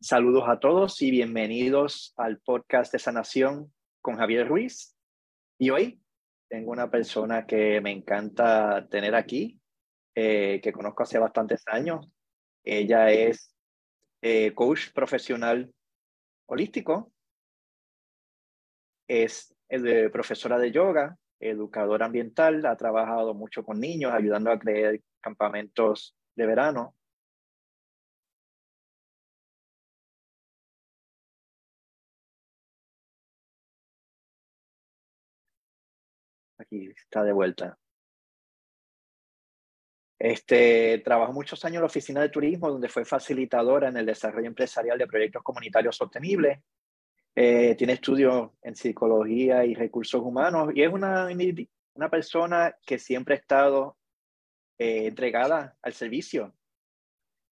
Saludos a todos y bienvenidos al podcast de Sanación con Javier Ruiz. Y hoy tengo una persona que me encanta tener aquí, eh, que conozco hace bastantes años. Ella es eh, coach profesional holístico, es profesora de yoga, educadora ambiental, ha trabajado mucho con niños, ayudando a crear campamentos de verano Aquí está de vuelta. Este, trabajó muchos años en la oficina de turismo, donde fue facilitadora en el desarrollo empresarial de proyectos comunitarios sostenibles. Eh, tiene estudios en psicología y recursos humanos y es una, una persona que siempre ha estado eh, entregada al servicio,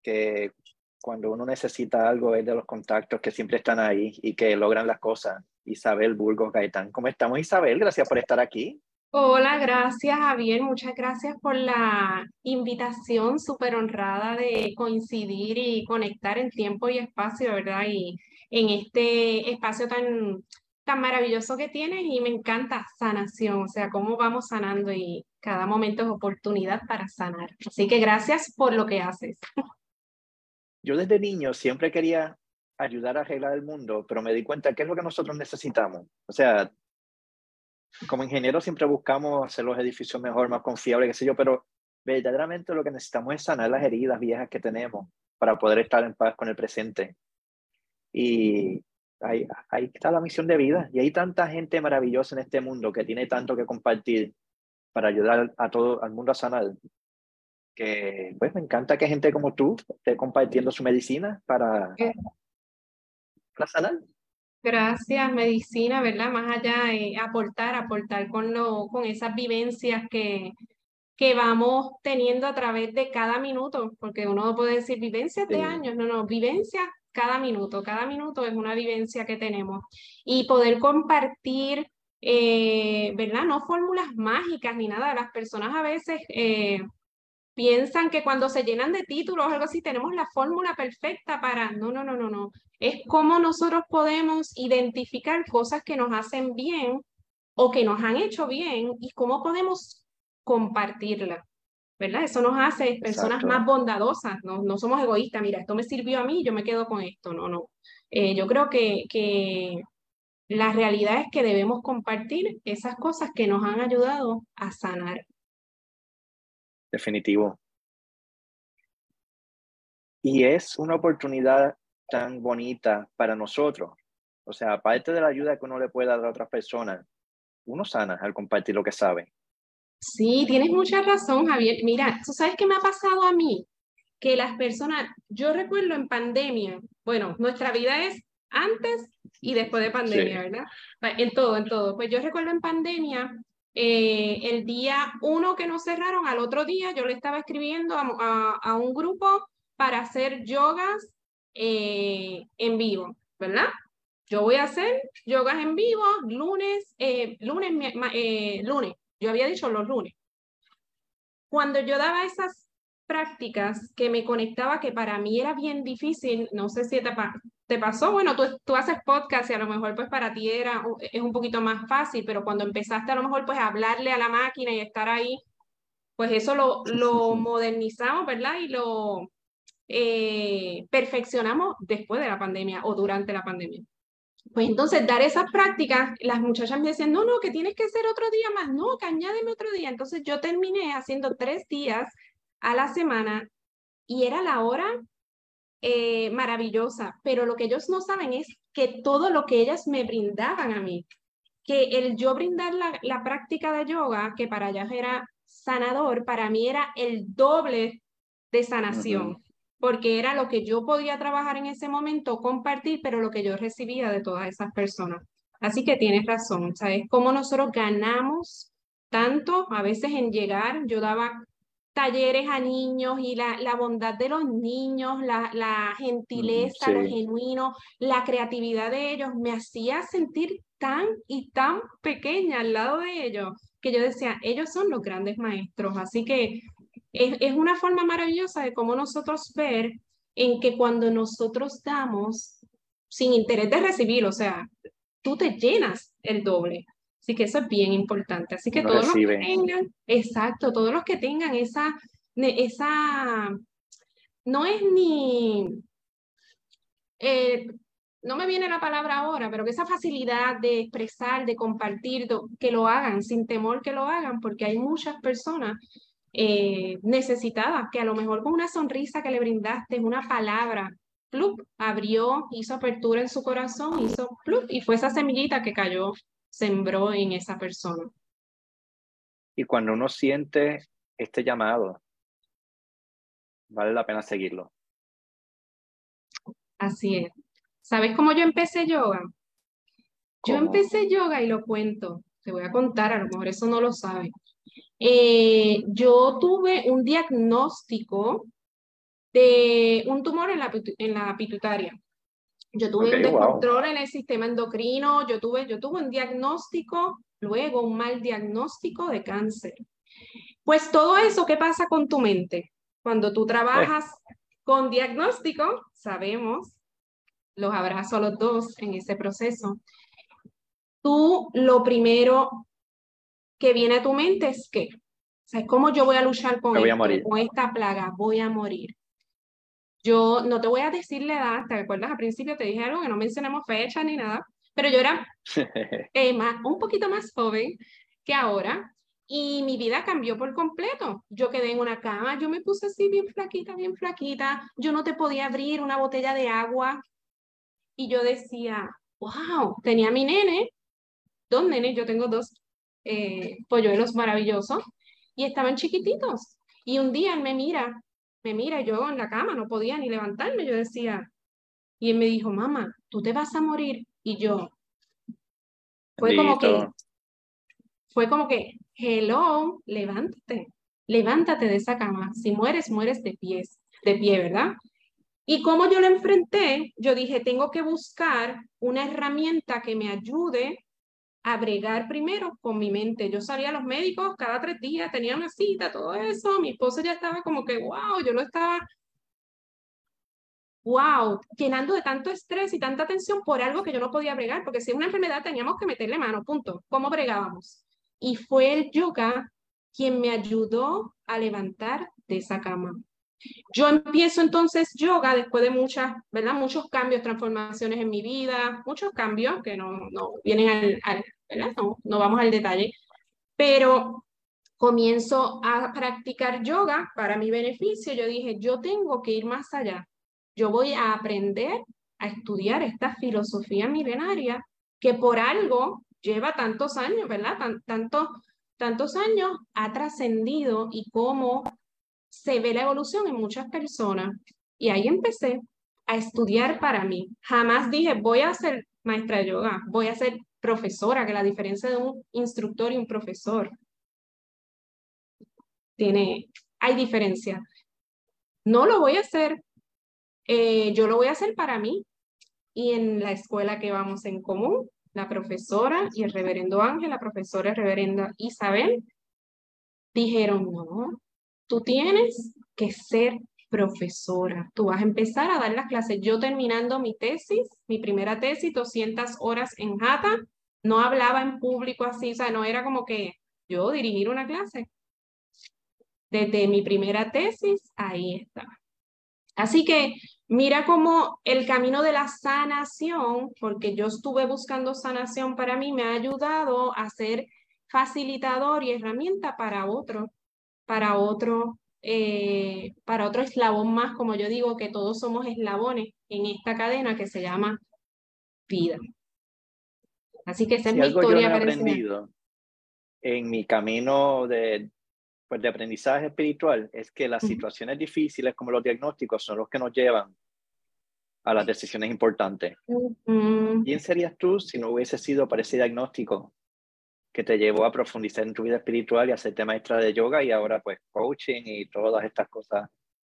que cuando uno necesita algo es de los contactos que siempre están ahí y que logran las cosas. Isabel Burgos Gaitán, ¿cómo estamos Isabel? Gracias por estar aquí. Hola, gracias Javier, muchas gracias por la invitación, súper honrada de coincidir y conectar en tiempo y espacio, ¿verdad? Y en este espacio tan, tan maravilloso que tienes y me encanta sanación, o sea, cómo vamos sanando y cada momento es oportunidad para sanar. Así que gracias por lo que haces. Yo desde niño siempre quería ayudar a arreglar el mundo, pero me di cuenta que es lo que nosotros necesitamos. O sea, como ingeniero siempre buscamos hacer los edificios mejor, más confiables, qué sé yo, pero verdaderamente lo que necesitamos es sanar las heridas viejas que tenemos para poder estar en paz con el presente. Y ahí, ahí está la misión de vida. Y hay tanta gente maravillosa en este mundo que tiene tanto que compartir para ayudar a todo al mundo a sanar. Que pues me encanta que gente como tú esté compartiendo su medicina para, para sanar. Gracias, medicina, ¿verdad? Más allá de aportar, aportar con, lo, con esas vivencias que, que vamos teniendo a través de cada minuto, porque uno puede decir vivencias de años, no, no, vivencias cada minuto, cada minuto es una vivencia que tenemos. Y poder compartir, eh, ¿verdad? No fórmulas mágicas ni nada, las personas a veces... Eh, piensan que cuando se llenan de títulos o algo así tenemos la fórmula perfecta para, no, no, no, no, no. Es cómo nosotros podemos identificar cosas que nos hacen bien o que nos han hecho bien y cómo podemos compartirla. ¿Verdad? Eso nos hace personas más bondadosas, ¿no? no somos egoístas, mira, esto me sirvió a mí, yo me quedo con esto, no, no. Eh, yo creo que, que la realidad es que debemos compartir esas cosas que nos han ayudado a sanar definitivo. Y es una oportunidad tan bonita para nosotros. O sea, aparte de la ayuda que uno le puede dar a otras personas, uno sana al compartir lo que sabe. Sí, tienes mucha razón, Javier. Mira, ¿tú sabes qué me ha pasado a mí? Que las personas, yo recuerdo en pandemia, bueno, nuestra vida es antes y después de pandemia, ¿verdad? En todo, en todo. Pues yo recuerdo en pandemia eh, el día uno que nos cerraron, al otro día yo le estaba escribiendo a, un grupo para hacer yogas eh, en vivo, ¿verdad? Yo voy a hacer yogas en vivo lunes, eh, lunes, lunes. Yo había dicho los lunes. Cuando yo daba esas prácticas que me conectaba, que para mí era bien difícil, no sé si te, te pasó, bueno, tú, tú haces podcast y a lo mejor pues para ti era, es un poquito más fácil, pero cuando empezaste a lo mejor pues a hablarle a la máquina y estar ahí, pues eso lo, lo modernizamos, ¿verdad? Y lo eh, perfeccionamos después de la pandemia o durante la pandemia. Pues entonces, dar esas prácticas, las muchachas me decían, no, no, que tienes que hacer otro día más, no, que añádeme otro día. Entonces yo terminé haciendo tres días a la semana y era la hora eh, maravillosa, pero lo que ellos no saben es que todo lo que ellas me brindaban a mí, que el yo brindar la, la práctica de yoga, que para ellas era sanador, para mí era el doble de sanación, porque era lo que yo podía trabajar en ese momento, compartir, pero lo que yo recibía de todas esas personas. Así que tienes razón, ¿sabes? Cómo nosotros ganamos tanto a veces en llegar, yo daba talleres a niños y la, la bondad de los niños, la, la gentileza, lo genuino, la creatividad de ellos, me hacía sentir tan y tan pequeña al lado de ellos, que yo decía, ellos son los grandes maestros. Así que es, es una forma maravillosa de cómo nosotros ver en que cuando nosotros damos sin interés de recibir, o sea, tú te llenas el doble. Así que eso es bien importante. Así que todos los que tengan, exacto, todos los que tengan esa, esa, no es ni, eh, no me viene la palabra ahora, pero que esa facilidad de expresar, de compartir, que lo hagan, sin temor que lo hagan, porque hay muchas personas eh, necesitadas que a lo mejor con una sonrisa que le brindaste, una palabra, plup, abrió, hizo apertura en su corazón, hizo plup, y fue esa semillita que cayó, sembró en esa persona. Y cuando uno siente este llamado, vale la pena seguirlo. Así es. ¿Sabes cómo yo empecé yoga? Yo empecé yoga y lo cuento. Te voy a contar, a lo mejor eso no lo sabes. Eh, yo tuve un diagnóstico de un tumor en la, en la pituitaria. Yo tuve un descontrol en el sistema endocrino, yo tuve, yo tuve un diagnóstico, luego un mal diagnóstico de cáncer. Pues todo eso, ¿qué pasa con tu mente? Cuando tú trabajas con diagnóstico, sabemos los abrazo los dos en ese proceso. Tú lo primero que viene a tu mente es que, o ¿cómo yo voy a luchar con, con esta plaga? Voy a morir. Yo no te voy a decir la edad, ¿te acuerdas? Al principio te dije algo que no mencionemos fecha ni nada, pero yo era eh, un poquito más joven que ahora y mi vida cambió por completo. Yo quedé en una cama, yo me puse así bien flaquita, bien flaquita, yo no te podía abrir una botella de agua y yo decía, wow, tenía mi nene, dos nenes, yo tengo dos eh, polluelos maravillosos, y estaban chiquititos. Y un día él me mira, me mira, yo en la cama no podía ni levantarme, yo decía, y él me dijo, mamá, tú te vas a morir. Y yo, fue como que, fue como que, hello, levántate, levántate de esa cama. Si mueres, mueres de pies, de pie, ¿verdad? Y como yo lo enfrenté, yo dije, tengo que buscar una herramienta que me ayude a bregar primero con mi mente. Yo salía a los médicos cada tres días, tenía una cita, todo eso. Mi esposo ya estaba como que, wow, yo lo estaba, wow, llenando de tanto estrés y tanta tensión por algo que yo no podía bregar, porque si es una enfermedad teníamos que meterle mano, punto. ¿Cómo bregábamos? Y fue el yoga quien me ayudó a levantar de esa cama. Yo empiezo entonces yoga después de muchas, ¿verdad? Muchos cambios, transformaciones en mi vida, muchos cambios que no, no vienen al, ¿verdad? No, no vamos al detalle, pero comienzo a practicar yoga para mi beneficio. Yo dije, yo tengo que ir más allá. Yo voy a aprender a estudiar esta filosofía milenaria que por algo lleva tantos años, ¿verdad? tanto, tantos años ha trascendido y cómo se ve la evolución en muchas personas. Y ahí empecé a estudiar para mí. Jamás dije, voy a ser maestra de yoga, voy a ser profesora, que la diferencia de un instructor y un profesor tiene, hay diferencia. No lo voy a hacer, eh, yo lo voy a hacer para mí y en la escuela que vamos en común, la profesora y el reverendo Ángel, la profesora reverenda Isabel, dijeron, no, tú tienes que ser profesora. Tú vas a empezar a dar las clases. Yo terminando mi tesis, mi primera tesis, 200 horas en Jata, no hablaba en público así, o sea, no era como que yo dirigir una clase. Desde mi primera tesis, ahí está. Así que mira cómo el camino de la sanación, porque yo estuve buscando sanación para mí, me ha ayudado a ser facilitador y herramienta para otro para otro, eh, para otro eslabón más, como yo digo, que todos somos eslabones en esta cadena que se llama vida. Así que esa es mi historia. Yo he aprendido en mi camino de, pues, de aprendizaje espiritual es que las situaciones difíciles como los diagnósticos son los que nos llevan a las decisiones importantes. ¿Quién serías tú si no hubiese sido para ese diagnóstico que te llevó a profundizar en tu vida espiritual y a hacerte maestra de yoga y ahora pues coaching y todas estas cosas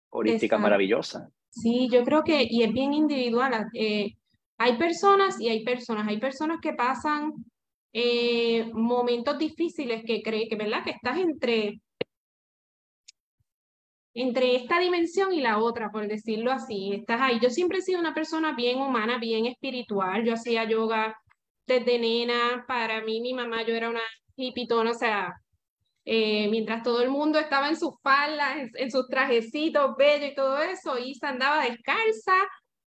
holísticas maravillosas. Sí, yo creo que, y es bien individual, eh, hay personas y hay personas, hay personas que pasan eh, momentos difíciles que creen que, ¿verdad? Que estás entre, entre esta dimensión y la otra, por decirlo así. Estás ahí. Yo siempre he sido una persona bien humana, bien espiritual. Yo hacía yoga desde nena. Para mí, mi mamá, yo era una hipitona, o sea, eh, mientras todo el mundo estaba en sus faldas, en, sus trajecitos bellos y todo eso, Isa andaba descalza,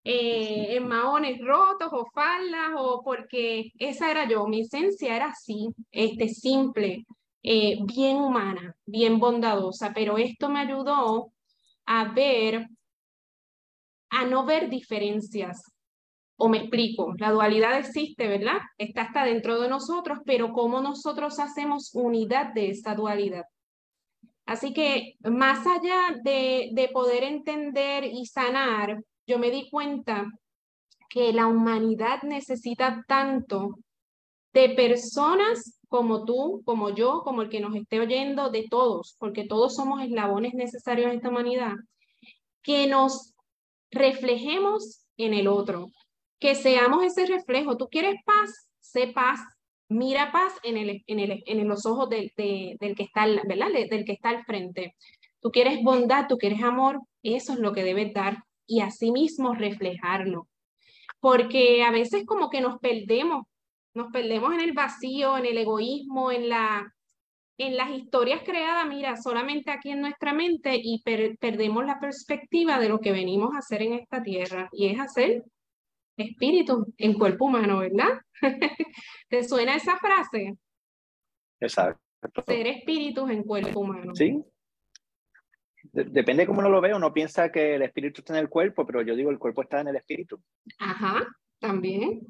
eh, en maones rotos o faldas, o porque esa era yo, mi esencia era así, este, simple, eh, bien humana, bien bondadosa, pero esto me ayudó a ver, a no ver diferencias. O me explico, la dualidad existe, ¿verdad? Está hasta dentro de nosotros, pero ¿cómo nosotros hacemos unidad de esa dualidad? Así que más allá de, de poder entender y sanar, yo me di cuenta que la humanidad necesita tanto de personas como tú, como yo, como el que nos esté oyendo, de todos, porque todos somos eslabones necesarios en esta humanidad, que nos reflejemos en el otro, que seamos ese reflejo. Tú quieres paz, sé paz, mira paz en, el, en, el, en los ojos del, del que está, ¿verdad? Del que está al frente. Tú quieres bondad, tú quieres amor, eso es lo que debes dar y asimismo reflejarlo. Porque a veces como que nos perdemos nos perdemos en el vacío, en el egoísmo, en, la, en las historias creadas, mira, solamente aquí en nuestra mente y perdemos la perspectiva de lo que venimos a hacer en esta tierra y es hacer espíritu en cuerpo humano, ¿verdad? ¿Te suena esa frase? Exacto. Ser espíritus en cuerpo humano. Sí. depende de cómo uno lo ve, uno piensa que el espíritu está en el cuerpo, pero yo digo el cuerpo está en el espíritu. Ajá, también.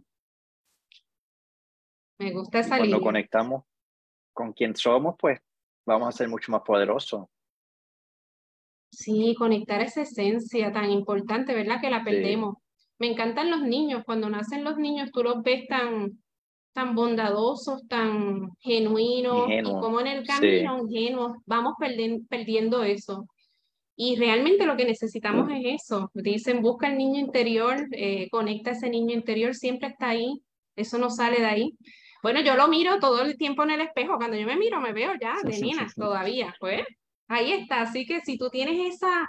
Me gusta esa Cuando conectamos con quien somos, pues vamos a ser mucho más poderosos. Sí, conectar esa esencia tan importante, ¿verdad? Que la perdemos. Me encantan los niños. Cuando nacen los niños, tú los ves tan, tan bondadosos, tan genuinos, y como en el camino, ingenuos, vamos perdiendo eso. Y realmente lo que necesitamos es eso. Dicen, busca el niño interior, eh, conecta ese niño interior, siempre está ahí. Eso no sale de ahí. Bueno, yo lo miro todo el tiempo en el espejo. Cuando yo me miro, me veo ya de niña todavía. Pues ahí está. Así que si tú tienes esa,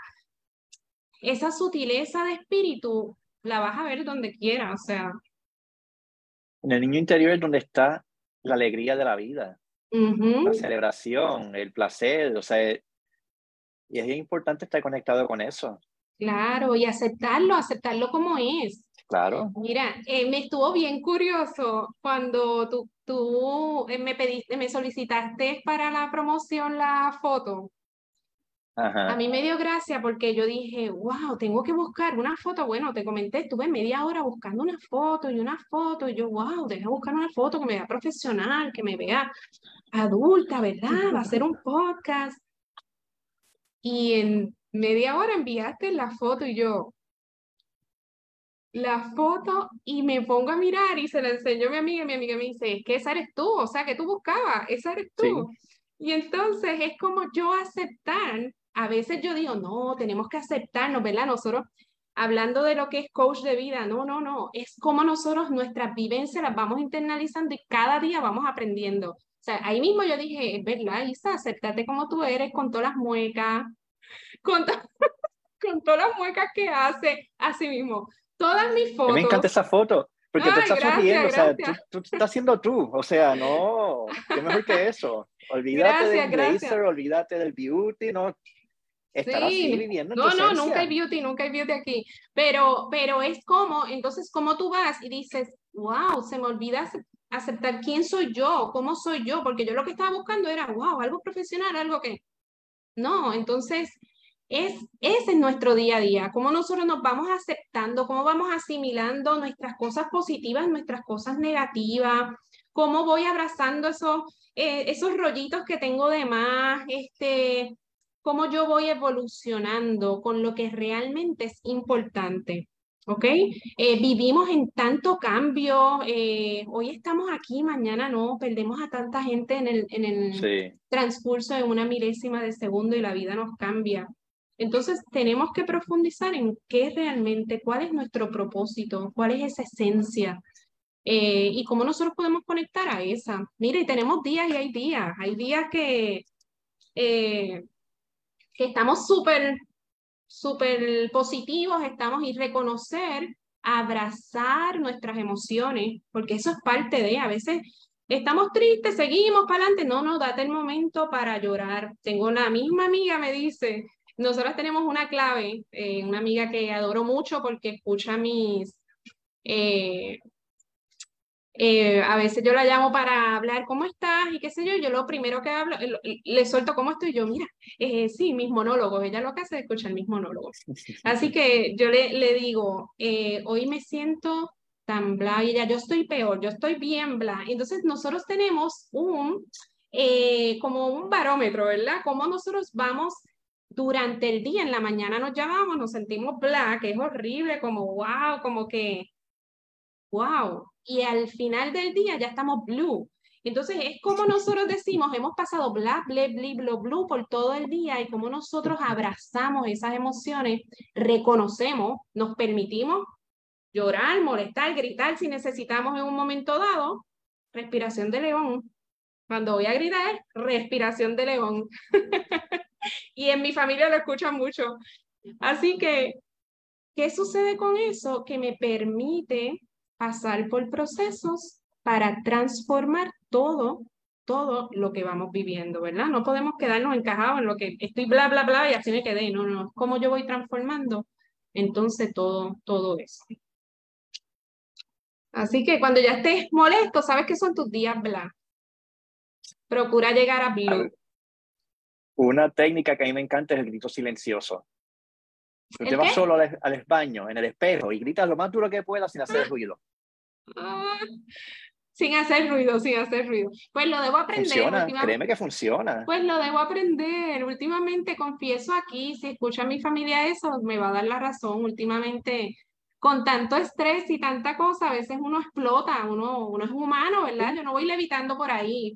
esa sutileza de espíritu, la vas a ver donde quiera. O sea. En el niño interior es donde está la alegría de la vida, la celebración, el placer. O sea, y es importante estar conectado con eso. Claro, y aceptarlo, aceptarlo como es. Claro. Mira, eh, me estuvo bien curioso cuando tú, tú eh, me pediste, me solicitaste para la promoción la foto. A mí me dio gracia porque yo dije, wow, tengo que buscar una foto. Bueno, te comenté, estuve media hora buscando una foto y una foto. Y yo, wow, deja buscar una foto que me vea profesional, que me vea adulta, ¿verdad? Va a ser un podcast. Y en media hora enviaste la foto y yo, la foto y me pongo a mirar y se la enseño a mi amiga mi amiga me dice, es que esa eres tú, o sea, que tú buscabas, esa eres tú. Y entonces es como yo aceptar, a veces yo digo, no, tenemos que aceptarnos, ¿verdad? Nosotros, hablando de lo que es coach de vida, no, no, no, es como nosotros nuestras vivencias las vamos internalizando y cada día vamos aprendiendo. O sea, ahí mismo yo dije, es verdad, Isa, acéptate como tú eres, con todas las muecas, con, con todas las muecas que hace, así mismo todas mis fotos. Me encanta esa foto. Porque tú estás sonriendo, o sea, tú, estás siendo tú, o sea, no, qué mejor que eso. Olvídate del blazer, olvídate del beauty, no, estar así viviendo. no, no, nunca hay beauty, nunca hay beauty aquí. Pero, pero es como, entonces, como tú vas y dices, wow, se me olvida aceptar quién soy yo, cómo soy yo, porque yo lo que estaba buscando era, wow, algo profesional, algo que. No, entonces es, ese es nuestro día a día, cómo nosotros nos vamos aceptando, cómo vamos asimilando nuestras cosas positivas, nuestras cosas negativas, cómo voy abrazando esos, eh, esos rollitos que tengo de más, este, cómo yo voy evolucionando con lo que realmente es importante. ¿Ok? Eh, vivimos en tanto cambio, eh, hoy estamos aquí, mañana no, perdemos a tanta gente en el, en el transcurso de una milésima de segundo y la vida nos cambia. Entonces, tenemos que profundizar en qué realmente, cuál es nuestro propósito, cuál es esa esencia eh, y cómo nosotros podemos conectar a esa. Mire, tenemos días y hay días. Hay días que, eh, que estamos súper, súper positivos, estamos y reconocer, abrazar nuestras emociones, porque eso es parte de, a veces estamos tristes, seguimos para adelante, no, no, date el momento para llorar. Tengo una misma amiga, me dice, nosotros tenemos una clave, eh, una amiga que adoro mucho porque escucha mis, eh, eh, a veces yo la llamo para hablar, ¿cómo estás? Y qué sé yo, yo lo primero que hablo, le suelto cómo estoy, yo, mira, eh, sí, mis monólogos, ella lo que hace es escuchar mis monólogos. Así que yo le, le digo, eh, hoy me siento tan bla, y ella, yo estoy peor, yo estoy bien bla. Entonces nosotros tenemos un, como un barómetro, ¿verdad? Como nosotros vamos durante el día, en la mañana nos llamamos, nos sentimos bla, que es horrible, como wow, como que wow, y al final del día ya estamos blue. Entonces es como nosotros decimos, hemos pasado bla, bla, bla, bla, blue por todo el día y como nosotros abrazamos esas emociones, reconocemos, nos permitimos llorar, molestar, gritar si necesitamos en un momento dado, respiración de león. Cuando voy a gritar, respiración de león. y en mi familia lo escuchan mucho. Así que, ¿qué sucede con eso? Que me permite pasar por procesos para transformar todo, todo lo que vamos viviendo, ¿verdad? No podemos quedarnos encajados en lo que estoy bla, bla, bla y así me quedé. No, no, ¿cómo yo voy transformando? Entonces todo, todo eso. Así que cuando ya estés molesto, sabes que son tus días bla. Procura llegar a blue. Una técnica que a mí me encanta es el grito silencioso. Te vas solo al, al, baño, en el espejo, y gritas lo más duro que puedas sin hacer ruido. Ah, sin hacer ruido, sin hacer ruido. Pues lo debo aprender. Funciona, créeme que funciona. Pues lo debo aprender. Últimamente, confieso aquí, si escucha a mi familia eso, me va a dar la razón. Últimamente, con tanto estrés y tanta cosa, a veces uno explota, uno, uno es humano, ¿verdad? Yo no voy levitando por ahí.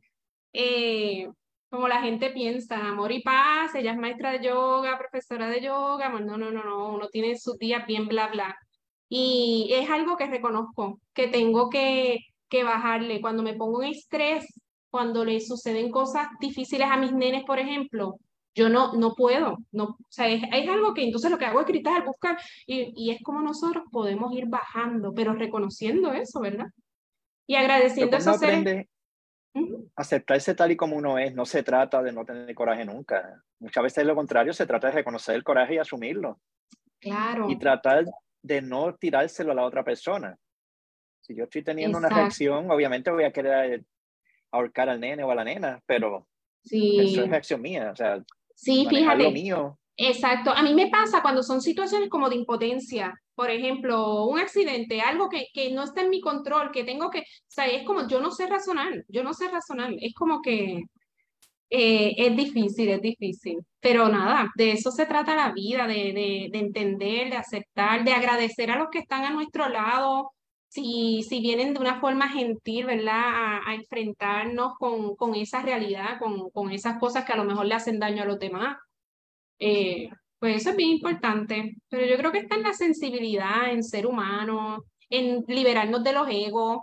Eh, como la gente piensa, amor y paz, ella es maestra de yoga, profesora de yoga, no, no, no, no, uno tiene sus días bien bla, bla. Y es algo que reconozco, que tengo que, que bajarle. Cuando me pongo en estrés, cuando le suceden cosas difíciles a mis nenes, por ejemplo, yo no, no puedo, no, o sea, es, algo que entonces lo que hago es gritar, buscar, y, y, es como nosotros podemos ir bajando, pero reconociendo eso, ¿verdad? Y agradeciendo esos seres. Aceptarse tal y como uno es, no se trata de no tener coraje nunca. Muchas veces es lo contrario, se trata de reconocer el coraje y asumirlo. Claro. Y tratar de no tirárselo a la otra persona. Si yo estoy teniendo una reacción, obviamente voy a querer ahorcar al nene o a la nena, pero sí. eso es reacción mía, o sea, sí, fíjate. Lo mío. Exacto, a mí me pasa cuando son situaciones como de impotencia, por ejemplo, un accidente, algo que, que no está en mi control, que tengo que, o sea, es como, yo no sé razonar, yo no sé razonar, es como que eh, es difícil, es difícil. Pero nada, de eso se trata la vida, de, de, entender, de aceptar, de agradecer a los que están a nuestro lado, si, si vienen de una forma gentil, ¿verdad? A, enfrentarnos con, con, esa realidad, con, con, esas cosas que a lo mejor le hacen daño a los demás. Eh, pues eso es bien importante. Pero yo creo que está en la sensibilidad, en ser humano, en liberarnos de los egos,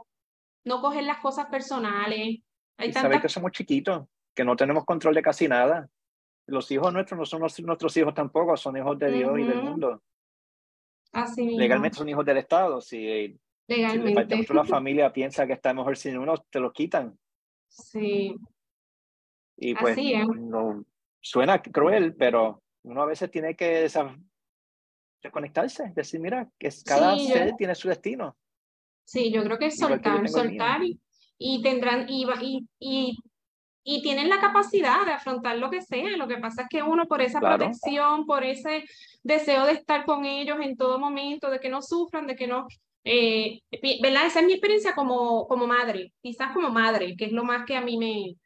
no coger las cosas personales. Hay tantas... que somos chiquitos que no tenemos control de casi nada. Los hijos nuestros no son nuestros hijos tampoco, son hijos de Dios y del mundo. Así Legalmente son hijos del Estado. Si, Legalmente. Si la familia piensa que está mejor sin uno, te lo quitan. Sí. Y pues no, suena cruel, pero uno a veces tiene que desconectarse, decir, mira, que cada ser tiene su destino. Sí, yo creo que es soltar, soltar y, y, tendrán, y, y, y y tienen la capacidad de afrontar lo que sea. Lo que pasa es que uno por esa protección, por ese deseo de estar con ellos en todo momento, de que no sufran, de que no... Eh, ¿Verdad? Esa es mi experiencia como, como madre, quizás como madre, que es lo más que a mí me,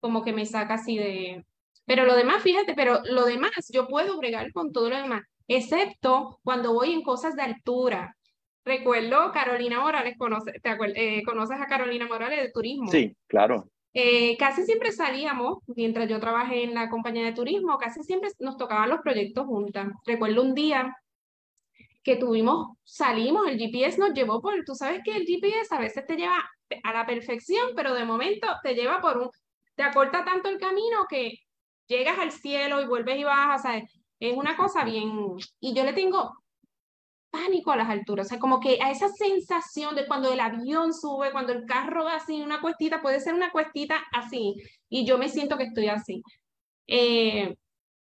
como que me saca así de... Pero lo demás, fíjate, pero lo demás, yo puedo bregar con todo lo demás, excepto cuando voy en cosas de altura. Recuerdo Carolina Morales, conoce, te eh, ¿conoces a Carolina Morales de turismo? Sí, claro. Eh, casi siempre salíamos, mientras yo trabajé en la compañía de turismo, casi siempre nos tocaban los proyectos juntas. Recuerdo un día que tuvimos, salimos, el GPS nos llevó por, tú sabes que el GPS a veces te lleva a la perfección, pero de momento te lleva por un, te acorta tanto el camino que llegas al cielo y vuelves y bajas, o sea, es una cosa bien, y yo le tengo pánico a las alturas, o sea, como que a esa sensación de cuando el avión sube, cuando el carro va así, una cuestita, puede ser una cuestita así, y yo me siento que estoy así. Eh,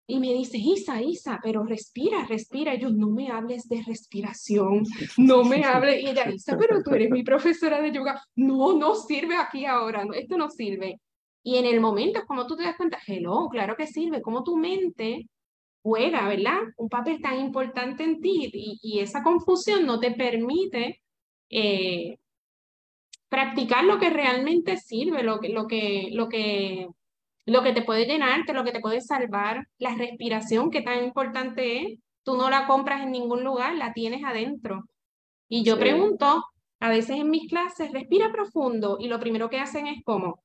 y me dice, Isa, Isa, pero respira, respira. Y yo, no me hables de respiración, no me hables. Y ella, Isa, pero tú eres mi profesora de yoga. No, no sirve aquí ahora, no, esto no sirve. Y en el momento, como tú te das cuenta, hello, claro que sirve, como tu mente juega, ¿verdad? Un papel tan importante en ti y, esa confusión no te permite eh, practicar lo que realmente sirve, lo que, lo que, lo que lo que te puede llenarte, lo que te puede salvar, la respiración, que tan importante es. Tú no la compras en ningún lugar, la tienes adentro. Y yo pregunto, a veces en mis clases, respira profundo y lo primero que hacen es como,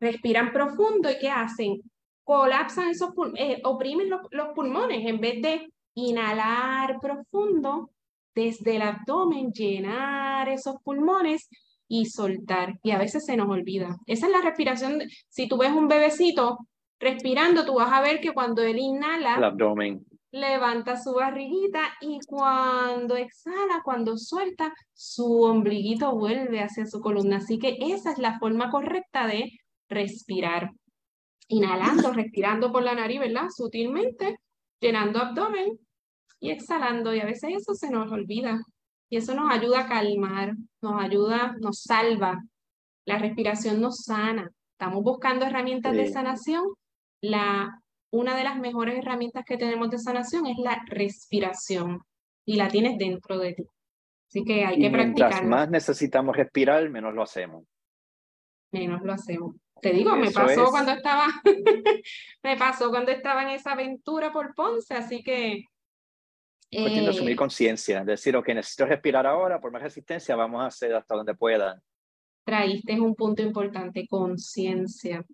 respiran profundo y ¿qué hacen? Colapsan esos pulmones, eh, oprimen los, los pulmones en vez de inhalar profundo desde el abdomen, llenar esos pulmones y soltar. Y a veces se nos olvida. Esa es la respiración. Si tú ves un bebecito respirando, tú vas a ver que cuando él inhala, el abdomen. levanta su barriguita y cuando exhala, cuando suelta, su ombliguito vuelve hacia su columna. Así que esa es la forma correcta de respirar. Inhalando, respirando por la nariz, ¿verdad? Sutilmente, llenando abdomen y exhalando. Y a veces eso se nos olvida. Y eso nos ayuda a calmar, nos ayuda, nos salva. La respiración nos sana. Estamos buscando herramientas de sanación. La, una de las mejores herramientas que tenemos de sanación es la respiración y la tienes dentro de ti. Así que hay que practicar. Mientras más necesitamos respirar, menos lo hacemos. Menos lo hacemos. Te digo, me pasó cuando estaba, me pasó cuando estaba en esa aventura por Ponce, así que Cuestión de asumir eh, conciencia, decir, ok, necesito respirar ahora, por más resistencia, vamos a hacer hasta donde pueda. Traíste un punto importante, conciencia.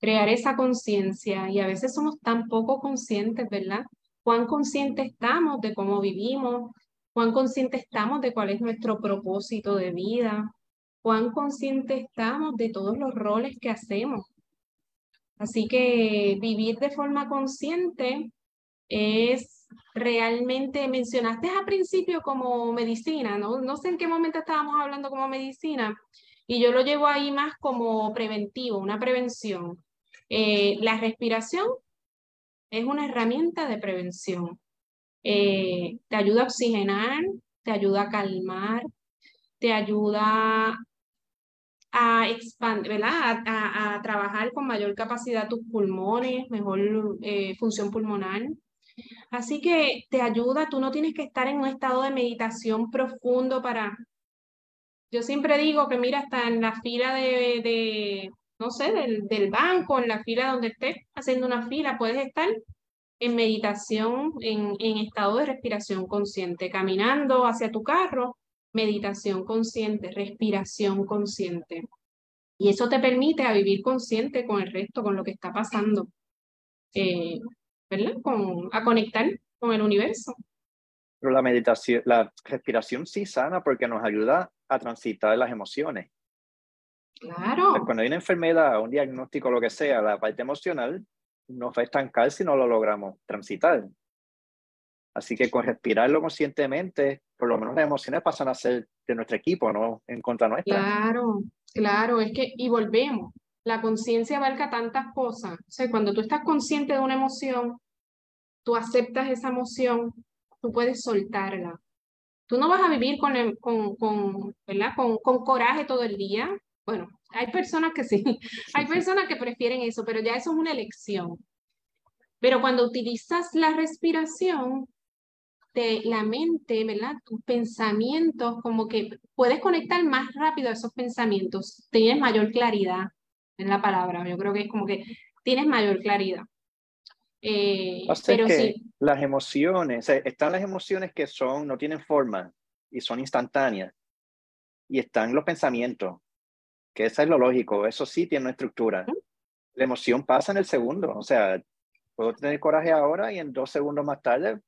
Crear esa conciencia, y a veces somos tan poco conscientes, ¿verdad? Cuán conscientes estamos de cómo vivimos, cuán conscientes estamos de cuál es nuestro propósito de vida, cuán conscientes estamos de todos los roles que hacemos. Así que vivir de forma consciente es realmente mencionaste al principio como medicina, ¿no? Sé en qué momento estábamos hablando como medicina, y yo lo llevo ahí más como preventivo, una prevención. Eh, la respiración es una herramienta de prevención. Eh, te ayuda a oxigenar, te ayuda a calmar, te ayuda a expandir, ¿verdad? A, trabajar con mayor capacidad tus pulmones, mejor eh, función pulmonar. Así que te ayuda, tú no tienes que estar en un estado de meditación profundo para... Yo siempre digo que mira, hasta en la fila de, de no sé, del, del, banco, en la fila donde estés haciendo una fila, puedes estar en meditación, en, en estado de respiración consciente, caminando hacia tu carro, meditación consciente, respiración consciente. Y eso te permite a vivir consciente con el resto, con lo que está pasando. Eh, ¿verdad? Con, a conectar con el universo. Pero la meditación, la respiración sí sana porque nos ayuda a transitar las emociones. Claro. Cuando hay una enfermedad, un diagnóstico, lo que sea, la parte emocional nos va a estancar si no lo logramos transitar. Así que con respirarlo conscientemente, por lo menos las emociones pasan a ser de nuestro equipo, no en contra nuestra. Claro, claro, es que, y volvemos, la conciencia abarca tantas cosas. O sea, cuando tú estás consciente de una emoción, tú aceptas esa emoción, tú puedes soltarla. Tú no vas a vivir con, con, con, ¿verdad? con, con coraje todo el día. Bueno, hay personas que sí, hay personas que prefieren eso, pero ya eso es una elección. Pero cuando utilizas la respiración, de la mente, ¿verdad? Tus pensamientos, como que puedes conectar más rápido a esos pensamientos, tienes mayor claridad en la palabra. Yo creo que es como que tienes mayor claridad. Eh, pero que sí. Las emociones, están las emociones que son, no tienen forma y son instantáneas. Y están los pensamientos, que eso es lo lógico, eso sí tiene una estructura. La emoción pasa en el segundo, o sea, puedo tener coraje ahora y en dos segundos más tarde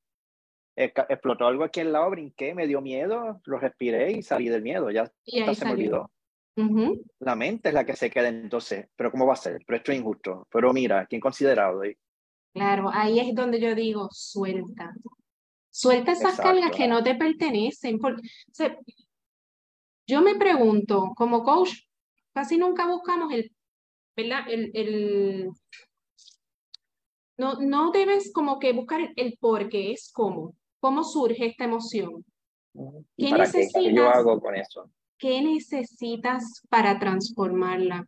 explotó algo aquí al lado, brinqué, me dio miedo, lo respiré y salí del miedo, ya se me olvidó. La mente es la que se queda entonces, pero ¿cómo va a ser? Pero esto es injusto. Pero mira, ¿quién considerado? Claro, ahí es donde yo digo, suelta. Suelta esas cargas que no te pertenecen. Porque, yo me pregunto, como coach, casi nunca buscamos el, ¿verdad? El, el, no, no debes como que buscar el por qué, es cómo, cómo surge esta emoción. ¿Qué necesitas? Qué, yo hago con eso? ¿Qué necesitas para transformarla?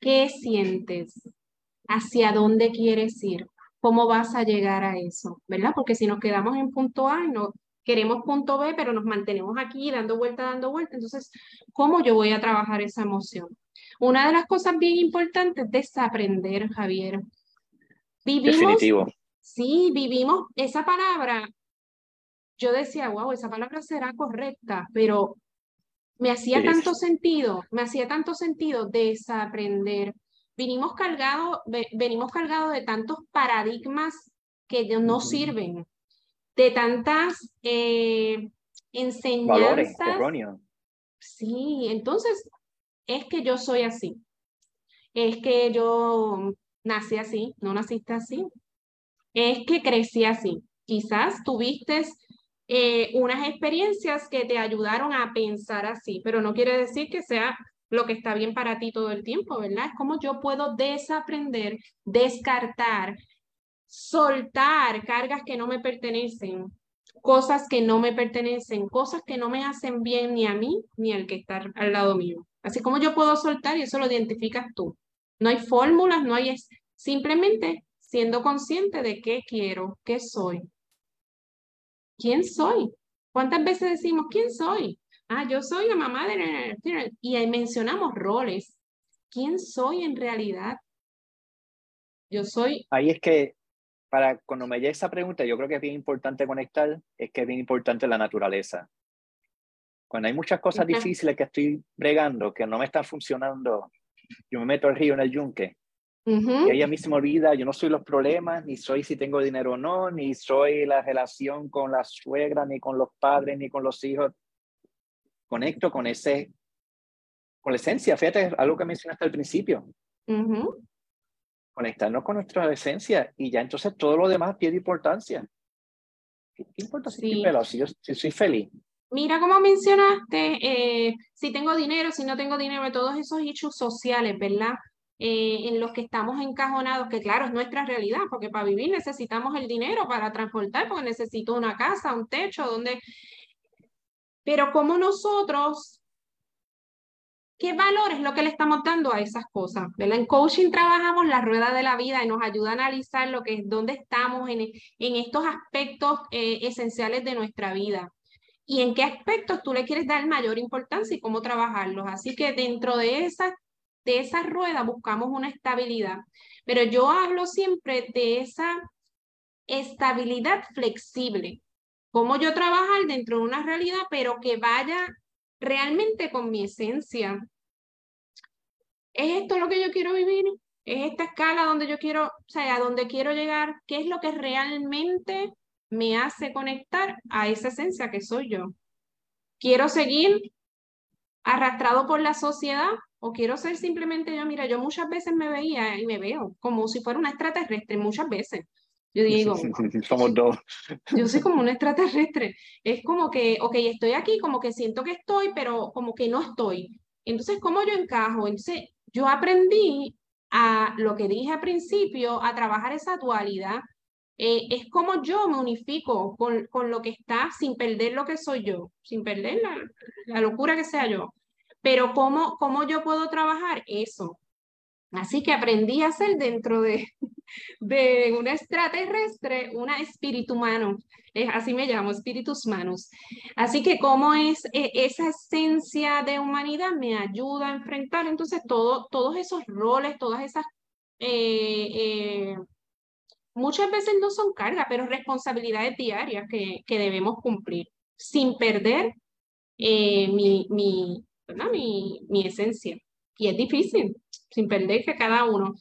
¿Qué sientes? ¿Hacia dónde quieres ir? ¿Cómo vas a llegar a eso? ¿Verdad? Porque si nos quedamos en punto A, no queremos punto B, pero nos mantenemos aquí dando vuelta, dando vuelta. Entonces, ¿cómo yo voy a trabajar esa emoción? Una de las cosas bien importantes es desaprender, Javier. Vivimos, Definitivo. Sí, vivimos esa palabra. Yo decía, wow, esa palabra será correcta, pero me hacía tanto sentido, me hacía tanto sentido desaprender. Vinimos cargados, venimos cargados de tantos paradigmas que no sirven, de tantas eh, enseñanzas. Valores Sí, entonces es que yo soy así, es que yo nací así, no naciste así, es que crecí así. Quizás tuviste eh, unas experiencias que te ayudaron a pensar así, pero no quiere decir que sea lo que está bien para ti todo el tiempo, ¿verdad? Es como yo puedo desaprender, descartar, soltar cargas que no me pertenecen, cosas que no me pertenecen, cosas que no me hacen bien ni a mí ni al que está al lado mío. Así como yo puedo soltar y eso lo identificas tú. No hay fórmulas, no hay, es simplemente siendo consciente de qué quiero, qué soy. ¿Quién soy? ¿Cuántas veces decimos quién soy? Ah, yo soy la mamá de... Y ahí mencionamos roles. ¿Quién soy en realidad? Yo soy... Ahí es que para cuando me llegue esa pregunta, yo creo que es bien importante conectar, es que es bien importante la naturaleza. Cuando hay muchas cosas difíciles que estoy bregando, que no me están funcionando, yo me meto al río en el yunque. Y ahí a mí se me olvida, yo no soy los problemas, ni soy si tengo dinero o no, ni soy la relación con la suegra, ni con los padres, ni con los hijos. Conecto con ese, con la esencia. Fíjate, algo que mencionaste al principio. Conectarnos con nuestra esencia y ya entonces todo lo demás tiene importancia. ¿Qué importa si si, yo, si soy feliz? Mira como mencionaste, eh, si tengo dinero, si no tengo dinero, todos esos hechos sociales, ¿verdad? Eh, en los que estamos encajonados, que claro, es nuestra realidad, porque para vivir necesitamos el dinero para transportar, porque necesito una casa, un techo, donde... Pero como nosotros, ¿qué valor es lo que le estamos dando a esas cosas? ¿verdad? En coaching trabajamos la rueda de la vida y nos ayuda a analizar lo que es, dónde estamos en, en estos aspectos eh, esenciales de nuestra vida y en qué aspectos tú le quieres dar mayor importancia y cómo trabajarlos. Así que dentro de esa, de esa rueda buscamos una estabilidad. Pero yo hablo siempre de esa estabilidad flexible. Cómo yo trabajar dentro de una realidad, pero que vaya realmente con mi esencia. ¿Es esto lo que yo quiero vivir? ¿Es esta escala donde yo quiero, o sea, a donde quiero llegar? ¿Qué es lo que realmente me hace conectar a esa esencia que soy yo. Quiero seguir arrastrado por la sociedad o quiero ser simplemente yo, mira, yo muchas veces me veía y me veo como si fuera una extraterrestre, muchas veces. Yo digo, somos dos. Yo soy como un extraterrestre. Es como que, ok, estoy aquí, como que siento que estoy, pero como que no estoy. Entonces, ¿cómo yo encajo? Entonces, yo aprendí a lo que dije al principio, a trabajar esa dualidad eh, es como yo me unifico con, con, lo que está sin perder lo que soy yo, sin perder la, la locura que sea yo. Pero ¿cómo, ¿cómo yo puedo trabajar eso? Así que aprendí a ser dentro de, de una extraterrestre, una espíritu humano. así me llamo, espíritus humanos. Así que cómo es e, esa esencia de humanidad me ayuda a enfrentar entonces todo, todos esos roles, todas esas eh, eh, muchas veces no son cargas, pero responsabilidades diarias que, que debemos cumplir sin perder eh, mi, mi, esencia. Y es difícil, sin perder que cada uno.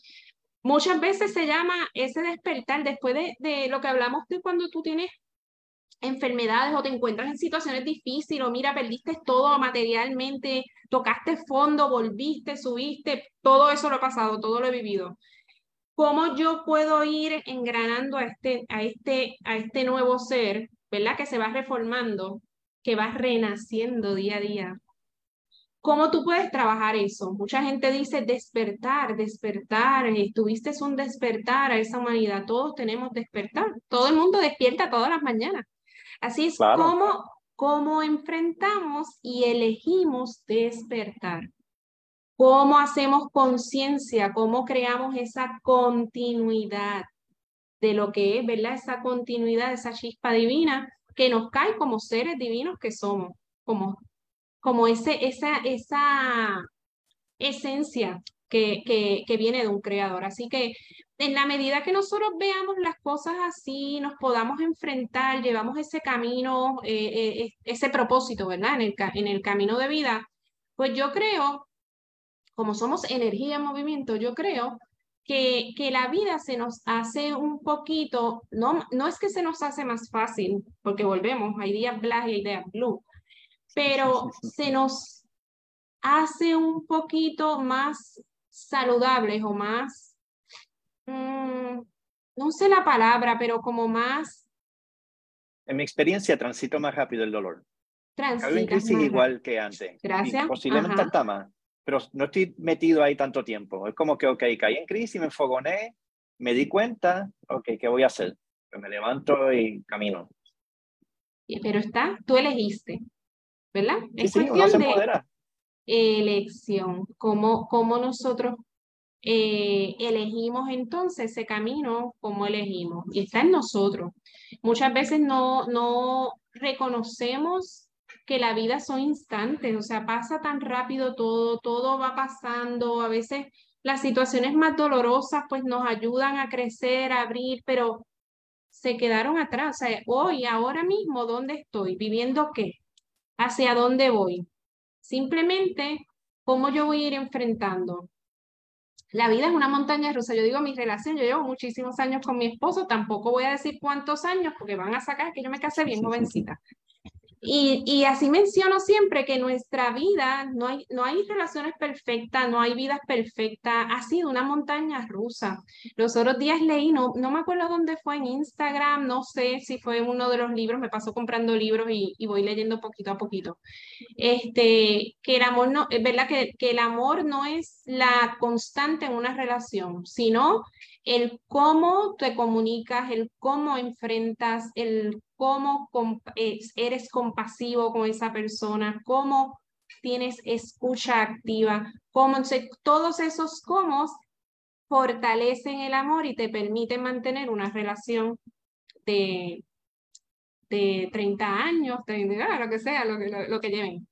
Muchas veces se llama ese despertar después de, de lo que hablamos de cuando tú tienes enfermedades o te encuentras en situaciones difíciles o mira, perdiste todo materialmente, tocaste fondo, volviste, subiste, todo eso lo he pasado, todo lo he vivido. ¿Cómo yo puedo ir engranando a este, a este, a este nuevo ser, ¿verdad? Que se va reformando, que va renaciendo día a día. ¿Cómo tú puedes trabajar eso? Mucha gente dice despertar, despertar, tuviste un despertar a esa humanidad, todos tenemos despertar, todo el mundo despierta todas las mañanas. Así es como, como enfrentamos y elegimos despertar. ¿Cómo hacemos conciencia? ¿Cómo creamos esa continuidad de lo que es, ¿verdad? Esa continuidad, esa chispa divina que nos cae como seres divinos que somos, como, como ese, esa, esa esencia que, que, que, viene de un creador. Así que en la medida que nosotros veamos las cosas así, nos podamos enfrentar, llevamos ese camino, eh, eh, ese propósito, ¿verdad? En el, en el camino de vida, pues yo creo, como somos energía en movimiento, yo creo que, que, la vida se nos hace un poquito, no, no es que se nos hace más fácil, porque volvemos, hay días black y hay días blue, pero se nos hace un poquito más saludables o más, mm, no sé la palabra, pero como más... En mi experiencia transito más rápido el dolor. Transito. en crisis igual que antes. Gracias. posiblemente hasta más pero no estoy metido ahí tanto tiempo. Es como que, ok, caí en crisis, me enfogoné, me di cuenta, ok, ¿qué voy a hacer? Pues me levanto y camino. Pero está, tú elegiste, ¿verdad? es cuestión de elección, cómo, cómo nosotros eh, elegimos entonces ese camino, cómo elegimos, y está en nosotros. Muchas veces no, no reconocemos que la vida son instantes, o sea, pasa tan rápido todo, todo va pasando, a veces las situaciones más dolorosas pues nos ayudan a crecer, a abrir, pero se quedaron atrás. O sea, hoy, ahora mismo, ¿dónde estoy? ¿Viviendo qué? ¿Hacia dónde voy? Simplemente, ¿cómo yo voy a ir enfrentando? La vida es una montaña rusa. Yo digo mi relación, yo llevo muchísimos años con mi esposo, tampoco voy a decir cuántos años porque van a sacar que yo me casé bien jovencita. Y, y, así menciono siempre que nuestra vida, no hay, no hay relaciones perfectas, no hay vidas perfectas, ha sido una montaña rusa. Los otros días leí, no, no me acuerdo dónde fue, en Instagram, no sé si fue uno de los libros, me paso comprando libros y, y voy leyendo poquito a poquito. Este, que el amor no, es verdad que, que el amor no es la constante en una relación, sino el cómo te comunicas, el cómo enfrentas, el cómo eres compasivo con esa persona, cómo tienes escucha activa, cómo todos esos cómo fortalecen el amor y te permiten mantener una relación de, de 30 años, 30, ah, lo que sea, lo, lo que lleven.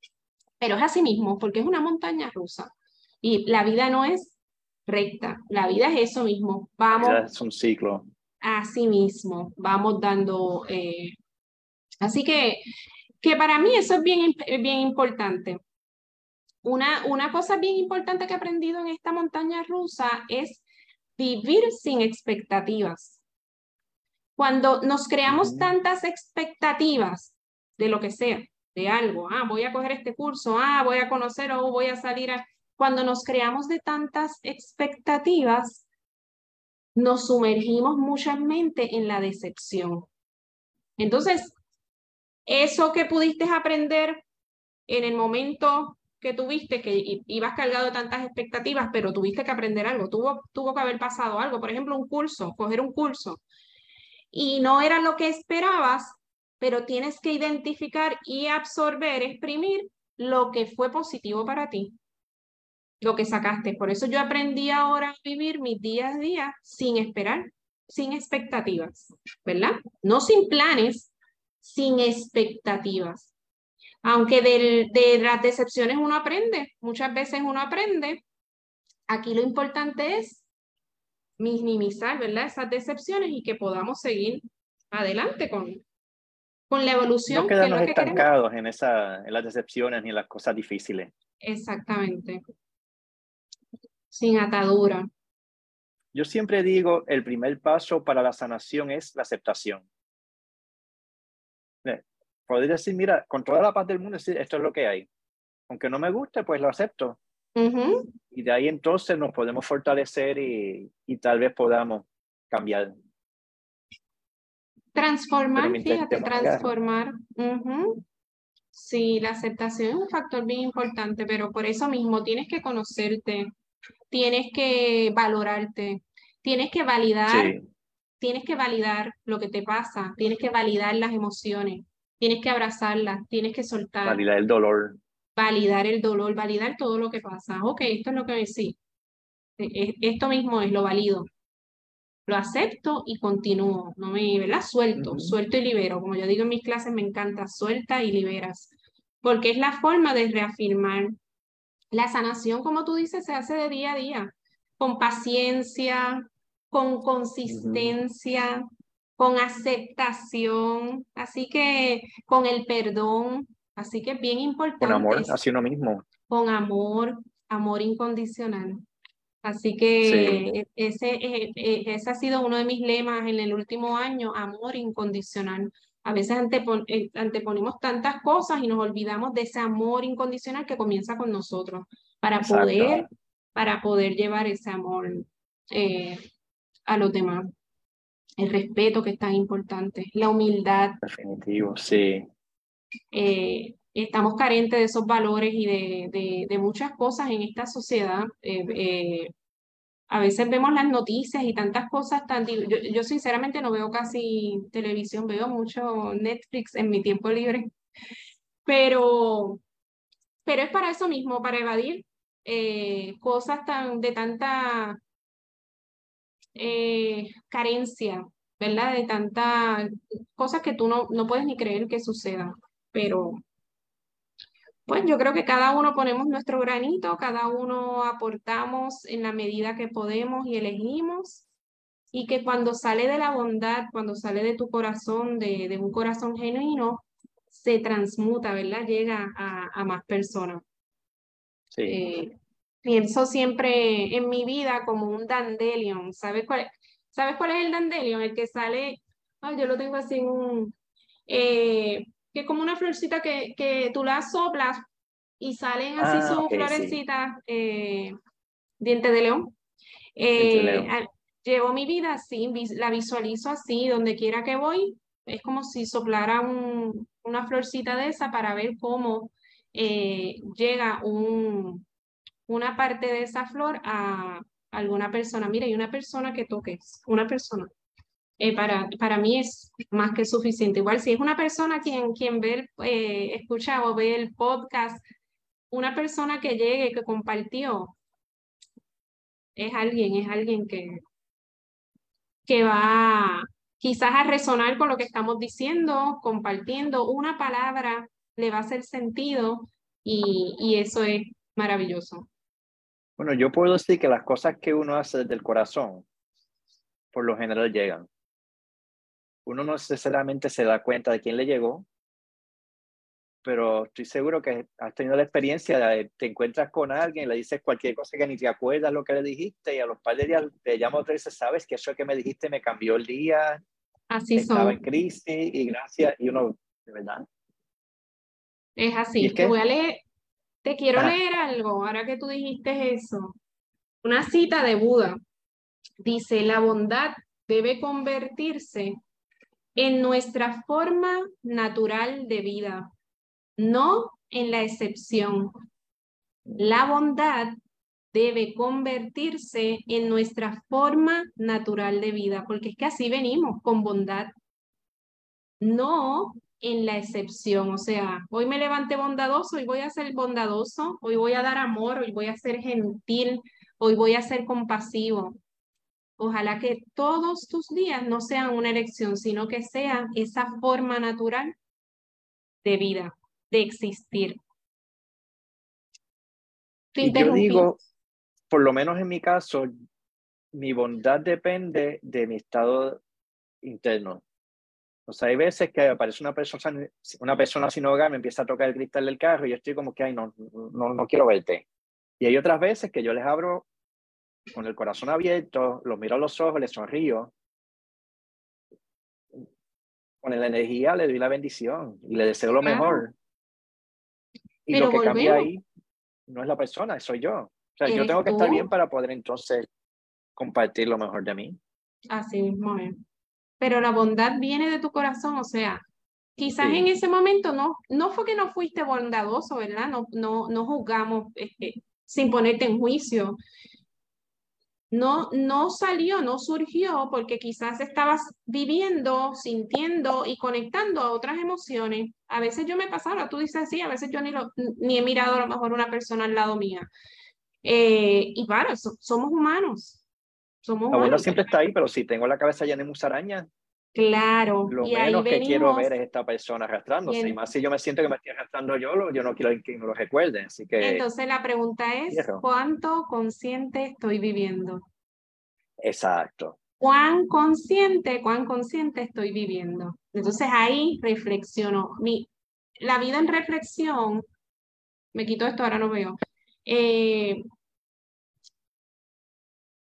Pero es así mismo, porque es una montaña rusa. Y la vida no es recta. La vida es eso mismo. Vamos. Es un ciclo. Así mismo, vamos dando. Eh, así que, que para mí eso es bien, bien importante. Una, una cosa bien importante que he aprendido en esta montaña rusa es vivir sin expectativas. Cuando nos creamos tantas expectativas de lo que sea, de algo, ah, voy a coger este curso, ah, voy a conocer o voy a salir a cuando nos creamos de tantas expectativas, nos sumergimos mente en la decepción. Entonces, eso que pudiste aprender en el momento que tuviste, que ibas cargado de tantas expectativas, pero tuviste que aprender algo, tuvo, tuvo que haber pasado algo, por ejemplo, un curso, coger un curso, y no era lo que esperabas, pero tienes que identificar y absorber, exprimir lo que fue positivo para ti lo que sacaste. Por eso yo aprendí ahora a vivir mis días a día sin esperar, sin expectativas, ¿verdad? No sin planes, sin expectativas. Aunque de las decepciones uno aprende, muchas veces uno aprende, aquí lo importante es minimizar, ¿verdad? Esas decepciones y que podamos seguir adelante con, con la evolución. No quedarnos estancados en, esa, en las decepciones ni en las cosas difíciles. Exactamente sin atadura. Yo siempre digo, el primer paso para la sanación es la aceptación. poder decir, mira, con toda la paz del mundo, decir, esto es lo que hay. Aunque no me guste, pues lo acepto. Y de ahí entonces nos podemos fortalecer y, y tal vez podamos cambiar. Transformar, fíjate, transformar. Sí, la aceptación es un factor bien importante, pero por eso mismo tienes que conocerte, tienes que valorarte, tienes que validar, tienes que validar lo que te pasa, tienes que validar las emociones, tienes que abrazarlas, tienes que soltar. Validar el dolor. Validar el dolor, validar todo lo que pasa. Ok, esto es lo que sí. E, e, esto mismo es lo válido. Lo acepto y continúo, no me, ¿verdad? Suelto, suelto y libero. Como yo digo en mis clases, me encanta, suelta y liberas. Porque es la forma de reafirmar. La sanación, como tú dices, se hace de día a día, con paciencia, con consistencia, con aceptación, así que con el perdón, así que es bien importante. Con amor hacia uno mismo. Con amor, amor incondicional. Así que ese, e, e, ese ha sido uno de mis lemas en el último año, amor incondicional. A veces eh, anteponemos tantas cosas y nos olvidamos de ese amor incondicional que comienza con nosotros para poder, para poder llevar ese amor eh, a los demás el respeto que es tan importante, la humildad. Definitivo, sí. Eh, estamos carentes de esos valores y de, de, muchas cosas en esta sociedad. Eh, a veces vemos las noticias y tantas cosas tan... Yo, yo sinceramente no veo casi televisión, veo mucho Netflix en mi tiempo libre, pero, pero es para eso mismo, para evadir cosas tan, de tanta eh, carencia, ¿verdad? De tantas cosas que tú no, no puedes ni creer que sucedan. Pero, pues yo creo que cada uno ponemos nuestro granito, cada uno aportamos en la medida que podemos y elegimos. Y que cuando sale de la bondad, cuando sale de tu corazón, de, de un corazón genuino, se transmuta, ¿verdad? Llega a, a más personas. Sí. Eh, pienso siempre en mi vida como un dandelion. ¿Sabes cuál, ¿Sabes cuál es el dandelion? El que sale, yo lo tengo así, un, eh, que es como una florcita que, que tú la soplas y salen así, ah, son florecitas, eh, diente de león. Eh, llevo mi vida así, la visualizo así, donde quiera que voy, es como si soplara un, una florcita de esa para ver cómo llega un, una parte de esa flor a alguna persona. Mira, hay una persona que toques, una persona. Eh, para, para mí es más que suficiente. Igual si es una persona quien, quien ve, eh, escucha o ve el podcast, una persona que llegue, que compartió, es alguien, es alguien que, que va quizás a resonar con lo que estamos diciendo, compartiendo una palabra, le va a hacer sentido y, y eso es maravilloso. Bueno, yo puedo decir que las cosas que uno hace desde el corazón, por lo general llegan. Uno no necesariamente se da cuenta de quién le llegó, pero estoy seguro que has tenido la experiencia de te encuentras con alguien, le dices cualquier cosa que ni te acuerdas lo que le dijiste y a los par de días te llama otra vez y sabes que eso que me dijiste me cambió el día, así estaba en crisis y gracias, y uno, de verdad. Es así, te voy a leer, te quiero leer algo, ahora que tú dijiste eso. Una cita de Buda. Dice, la bondad debe convertirse en nuestra forma natural de vida, no en la excepción. La bondad debe convertirse en nuestra forma natural de vida, porque es que así venimos, con bondad, no en la excepción. O sea, hoy me levanté bondadoso, hoy voy a ser bondadoso, hoy voy a dar amor, hoy voy a ser gentil, hoy voy a ser compasivo. Ojalá que todos tus días no sean una elección, sino que sea esa forma natural de vida, de existir. Y yo digo, por lo menos en mi caso, mi bondad depende de mi estado interno. O sea, hay veces que aparece una persona, una persona sin hogar, me empieza a tocar el cristal del carro y yo estoy como que, ay, no, no, no quiero verte. Y hay otras veces que yo les abro con el corazón abierto, los miro a los ojos, les sonrío. con la energía le doy la bendición y le deseo lo mejor. Y lo que cambia ahí no es la persona, soy yo. O sea, yo tengo que estar bien para poder entonces compartir lo mejor de mí. Así mismo es. Pero la bondad viene de tu corazón, o sea, quizás en ese momento no, no fue que no fuiste bondadoso, ¿verdad? No, no, no juzgamos este, sin ponerte en juicio, no, no salió, no surgió porque quizás estabas viviendo, sintiendo y conectando a otras emociones. A veces yo me pasaba, tú dices así, a veces yo ni, lo, ni he mirado a lo mejor una persona al lado mía. Eh, y claro, somos humanos. Somos humanos. siempre está ahí, pero si tengo la cabeza llena de musarañas, Claro. Lo menos que quiero ver es esta persona arrastrándose. Y, más si yo me siento que me estoy arrastrando yo, yo no quiero que me lo recuerden. Así que, Entonces la pregunta es, ¿cuánto consciente estoy viviendo? Exacto. ¿Cuán consciente, cuán consciente estoy viviendo? Entonces ahí reflexiono. Mi, la vida en reflexión, me quito esto, ahora no veo. Eh,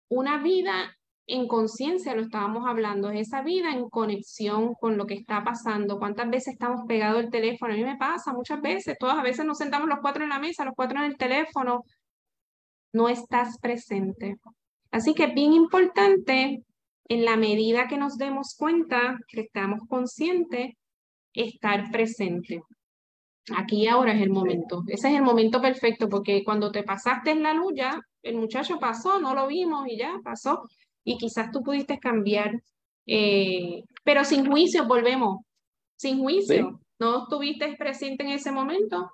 una vida en conciencia lo estábamos hablando, es esa vida en conexión con lo que está pasando. ¿Cuántas veces estamos pegados al teléfono? A mí me pasa muchas veces, todas a veces nos sentamos los cuatro en la mesa, los cuatro en el teléfono. No estás presente. Así que es bien importante, en la medida que nos demos cuenta que estamos conscientes, estar presente. Aquí ahora es el momento. Ese es el momento perfecto porque cuando te pasaste en la luz ya, el muchacho pasó, no lo vimos y ya pasó y quizás tú pudiste cambiar, eh, pero sin juicio, volvemos, sin juicio, no estuviste presente en ese momento,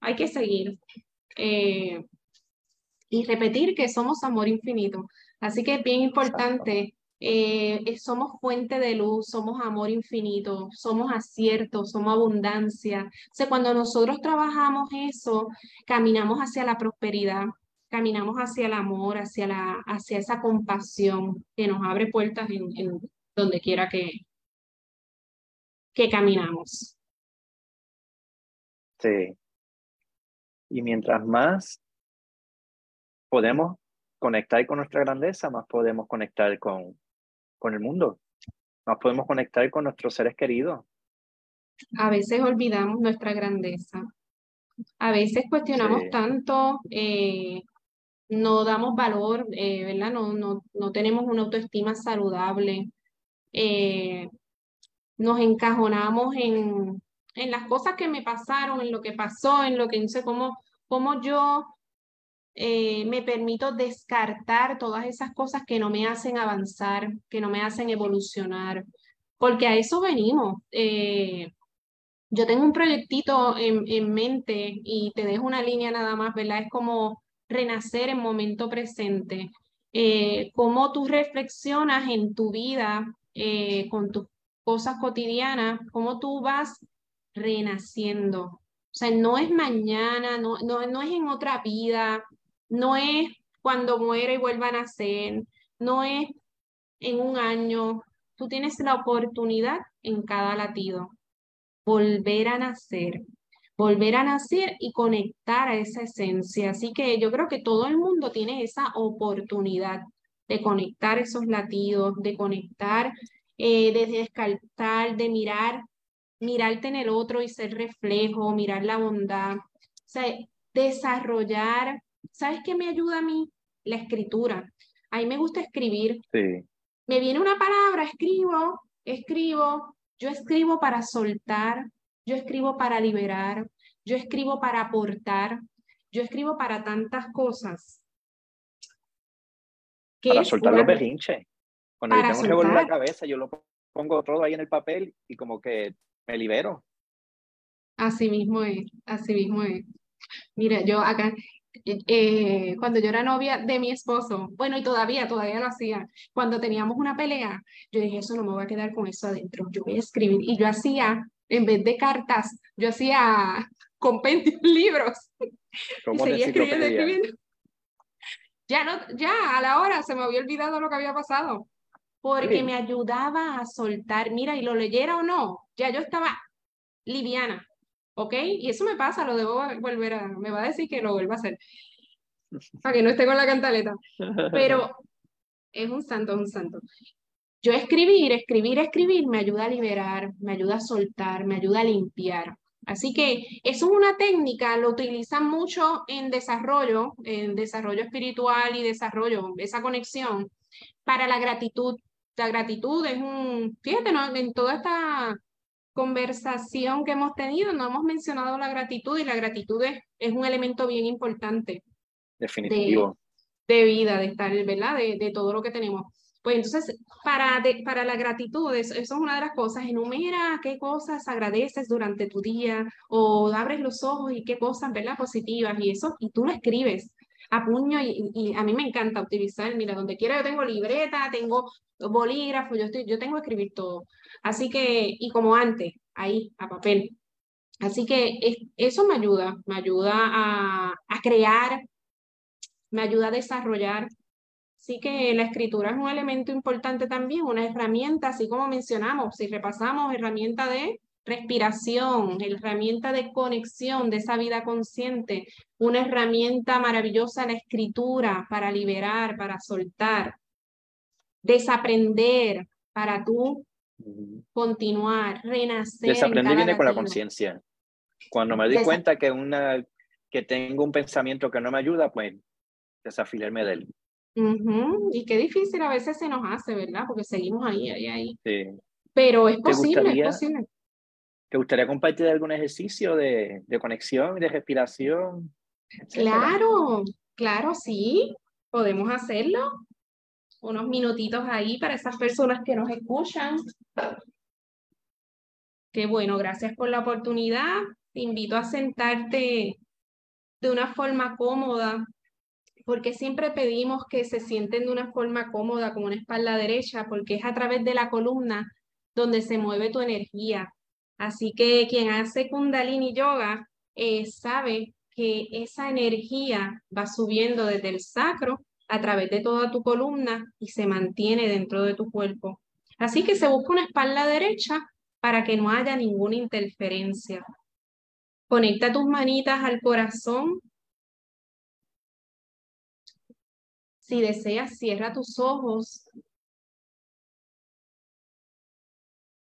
hay que seguir. Eh, y repetir que somos amor infinito. Así que es bien importante, eh, somos fuente de luz, somos amor infinito, somos acierto, somos abundancia. O sea, cuando nosotros trabajamos eso, caminamos hacia la prosperidad, caminamos hacia el amor, hacia, la, hacia esa compasión que nos abre puertas en, donde quiera que, que caminamos. Sí. Y mientras más podemos conectar con nuestra grandeza, más podemos conectar con, con el mundo, más podemos conectar con nuestros seres queridos. A veces olvidamos nuestra grandeza. A veces cuestionamos tanto eh, no damos valor, eh, ¿verdad? No, no, no tenemos una autoestima saludable. Eh, nos encajonamos en, en las cosas que me pasaron, en lo que pasó, en lo que no sé cómo, cómo yo eh, me permito descartar todas esas cosas que no me hacen avanzar, que no me hacen evolucionar, porque a eso venimos. yo tengo un proyectito en, en mente y te dejo una línea nada más, ¿verdad? Es como renacer en momento presente, eh, cómo tú reflexionas en tu vida eh, con tus cosas cotidianas, cómo tú vas renaciendo. O sea, no es mañana, no, no, no es en otra vida, no es cuando muera y vuelva a nacer, no es en un año. Tú tienes la oportunidad en cada latido, volver a nacer, volver a nacer y conectar a esa esencia. Así que yo creo que todo el mundo tiene esa oportunidad de conectar esos latidos, de conectar, eh, de descartar, de mirar, mirarte en el otro y ser reflejo, mirar la bondad. O sea, desarrollar, ¿sabes qué me ayuda a mí? La escritura. A mí me gusta escribir. Sí. Me viene una palabra, escribo, escribo, yo escribo para soltar, yo escribo para liberar, yo escribo para aportar, yo escribo para tantas cosas. Para soltar los berrinches. Cuando yo tengo que la cabeza, yo lo pongo todo ahí en el papel y como que me libero. Así mismo es, así mismo es. Mira, yo acá, eh, cuando yo era novia de mi esposo, bueno, y todavía, todavía lo hacía, cuando teníamos una pelea, yo dije, eso no me voy a quedar con eso adentro, yo voy a escribir. Y yo hacía en vez de cartas, yo hacía compendios, libros. y seguía escribiendo, escribiendo. Ya, no, ya a la hora se me había olvidado lo que había pasado, porque me ayudaba a soltar, mira, y lo leyera o no, ya yo estaba liviana, ¿ok? Y eso me pasa, lo debo volver a, me va a decir que lo vuelva a hacer, para que no esté con la cantaleta, pero es un santo, es un santo. Yo escribir, escribir, escribir me ayuda a liberar, me ayuda a soltar, me ayuda a limpiar. Así que eso es una técnica, lo utilizan mucho en desarrollo, en desarrollo espiritual y desarrollo, esa conexión para la gratitud. La gratitud es un, fíjate, ¿no? en toda esta conversación que hemos tenido no hemos mencionado la gratitud y la gratitud es, es un elemento bien importante. Definitivo. De, vida, de estar, ¿verdad? De, de todo lo que tenemos. Pues entonces, para, para la gratitud, eso, es una de las cosas, enumera qué cosas agradeces durante tu día o abres los ojos y qué cosas, ¿verdad? Positivas y eso, y tú lo escribes a puño y, a mí me encanta utilizar, mira, donde quiera yo tengo libreta, tengo bolígrafo, yo, estoy, yo tengo que escribir todo. Así que, y como antes, ahí, a papel. Así que eso me ayuda, me ayuda a, a crear, me ayuda a desarrollar Así que la escritura es un elemento importante también, una herramienta, así como mencionamos, si repasamos, herramienta de respiración, herramienta de conexión de esa vida consciente, una herramienta maravillosa la escritura para liberar, para soltar, desaprender para tú continuar, renacer. Desaprender viene con la conciencia. Cuando me doy cuenta que, una, que tengo un pensamiento que no me ayuda, pues desafilarme de él. Y qué difícil a veces se nos hace, ¿verdad? Porque seguimos ahí, ahí, ahí. Sí. Pero es posible, es posible. ¿Te gustaría compartir algún ejercicio de, de conexión, de respiración? Claro, claro, sí. Podemos hacerlo. Unos minutitos ahí para esas personas que nos escuchan. Qué bueno, gracias por la oportunidad. Te invito a sentarte de una forma cómoda, porque siempre pedimos que se sienten de una forma cómoda, con una espalda derecha, porque es a través de la columna donde se mueve tu energía. Así que quien hace kundalini yoga eh, sabe que esa energía va subiendo desde el sacro a través de toda tu columna y se mantiene dentro de tu cuerpo. Así que se busca una espalda derecha para que no haya ninguna interferencia. Conecta tus manitas al corazón Si deseas, cierra tus ojos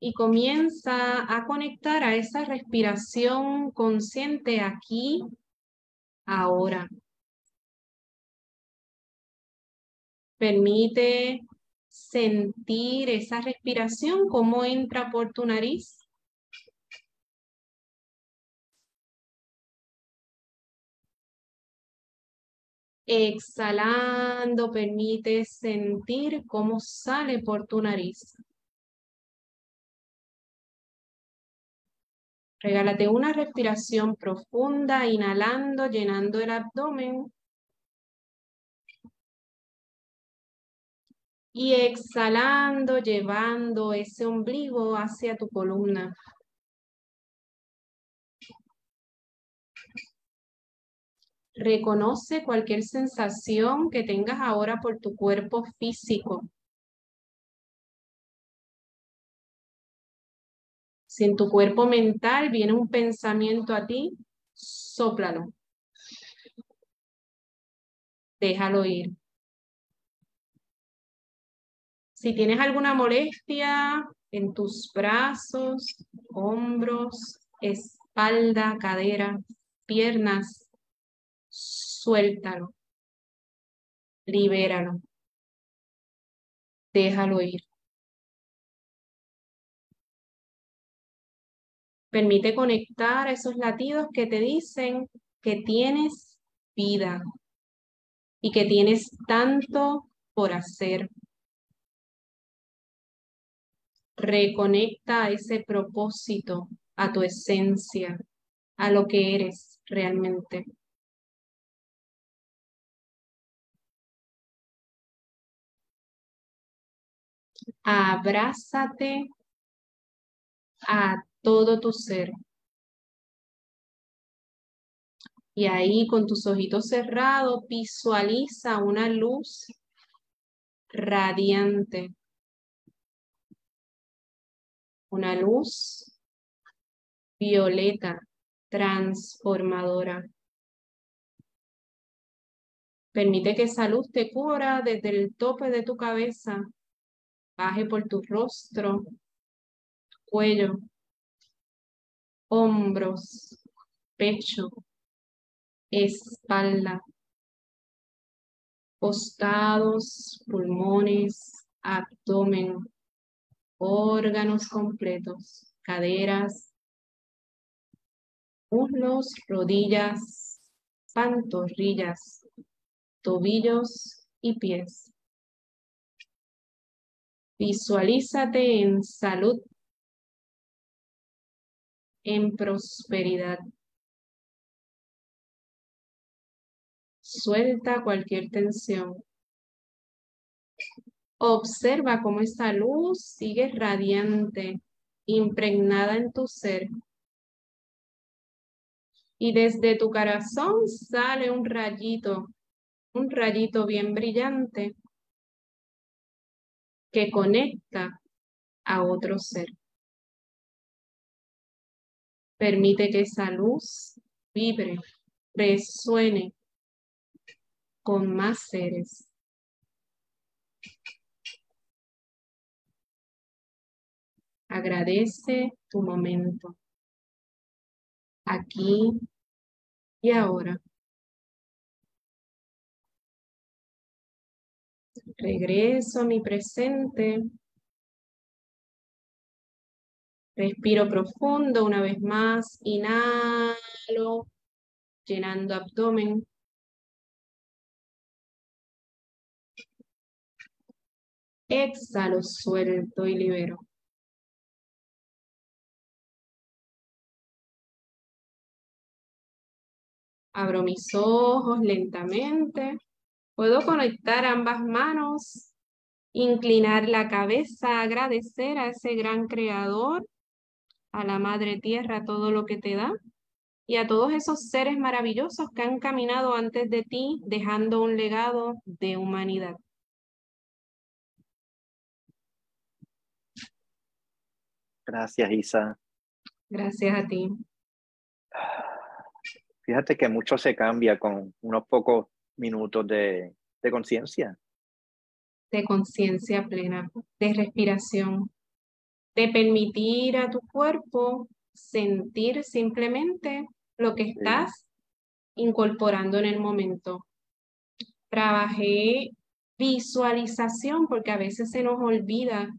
y comienza a conectar a esa respiración consciente aquí, ahora. Permite sentir esa respiración, cómo entra por tu nariz Exhalando, permite sentir cómo sale por tu nariz. Regálate una respiración profunda, inhalando, llenando el abdomen. Y exhalando, llevando ese ombligo hacia tu columna. Reconoce cualquier sensación que tengas ahora por tu cuerpo físico. Si en tu cuerpo mental viene un pensamiento a ti, sóplalo. Déjalo ir. Si tienes alguna molestia en tus brazos, hombros, espalda, cadera, piernas, suéltalo, libéralo, déjalo ir. Permite conectar esos latidos que te dicen que tienes vida y que tienes tanto por hacer. Reconecta ese propósito, a tu esencia, a lo que eres realmente. Abrázate a todo tu ser. Y ahí con tus ojitos cerrados visualiza una luz radiante. Una luz violeta transformadora. Permite que esa luz te cubra desde el tope de tu cabeza baje por tu rostro, cuello, hombros, pecho, espalda, costados, pulmones, abdomen, órganos completos, caderas, muslos, rodillas, pantorrillas, tobillos y pies. Visualízate en salud, en prosperidad. Suelta cualquier tensión. Observa cómo esta luz sigue radiante, impregnada en tu ser. Y desde tu corazón sale un rayito, un rayito bien brillante que conecta a otro ser. Permite que esa luz vibre, resuene con más seres. Agradece tu momento, aquí y ahora. Regreso a mi presente. Respiro profundo una vez más. Inhalo, llenando abdomen. Exhalo, suelto y libero. Abro mis ojos lentamente. Puedo conectar ambas manos, inclinar la cabeza, agradecer a ese gran creador, a la Madre Tierra, todo lo que te da y a todos esos seres maravillosos que han caminado antes de ti, dejando un legado de humanidad. Gracias, Isa. Gracias a ti. Fíjate que mucho se cambia con unos pocos minutos de, de conciencia. De conciencia plena, de respiración, de permitir a tu cuerpo sentir simplemente lo que estás incorporando en el momento. Trabajé visualización porque a veces se nos olvida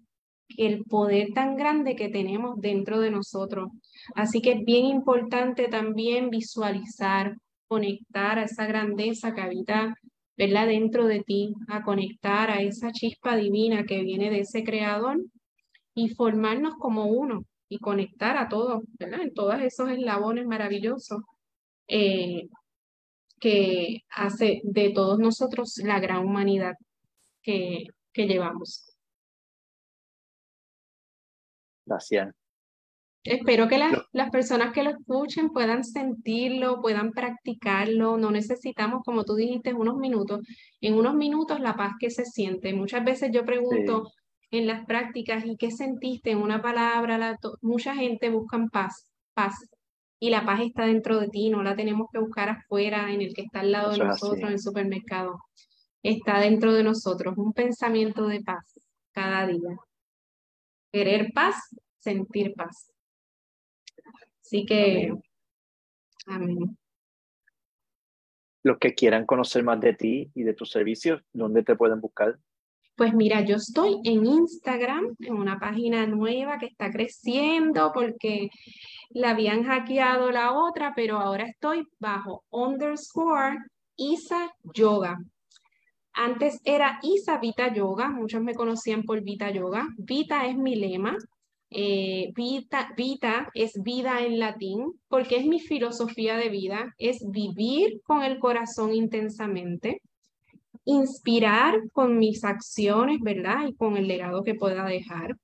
el poder tan grande que tenemos dentro de nosotros. Así que es bien importante también visualizar, conectar a esa grandeza que habita ¿verdad? dentro de ti, a conectar a esa chispa divina que viene de ese creador y formarnos como uno y conectar a todos, ¿verdad? En todos esos eslabones maravillosos eh, que hace de todos nosotros la gran humanidad que, que llevamos. Gracias. Espero que las, personas que lo escuchen puedan sentirlo, puedan practicarlo. No necesitamos, como tú dijiste, unos minutos. En unos minutos la paz que se siente. Muchas veces yo pregunto en las prácticas, ¿y qué sentiste en una palabra? mucha gente busca paz, paz. Y la paz está dentro de ti, no la tenemos que buscar afuera, en el que está al lado de nosotros, en el supermercado. Está dentro de nosotros, un pensamiento de paz cada día. Querer paz, sentir paz. Así que, amén. Los que quieran conocer más de ti y de tus servicios, ¿dónde te pueden buscar? Pues mira, yo estoy en Instagram, en una página nueva que está creciendo porque la habían hackeado la otra, pero ahora estoy bajo underscore Isa Yoga. Antes era Isa Vita Yoga, muchos me conocían por Vita Yoga. Vita es mi lema, eh, vita, vita es vida en latín, porque es mi filosofía de vida, es vivir con el corazón intensamente, inspirar con mis acciones, ¿verdad? Y con el legado que pueda dejar,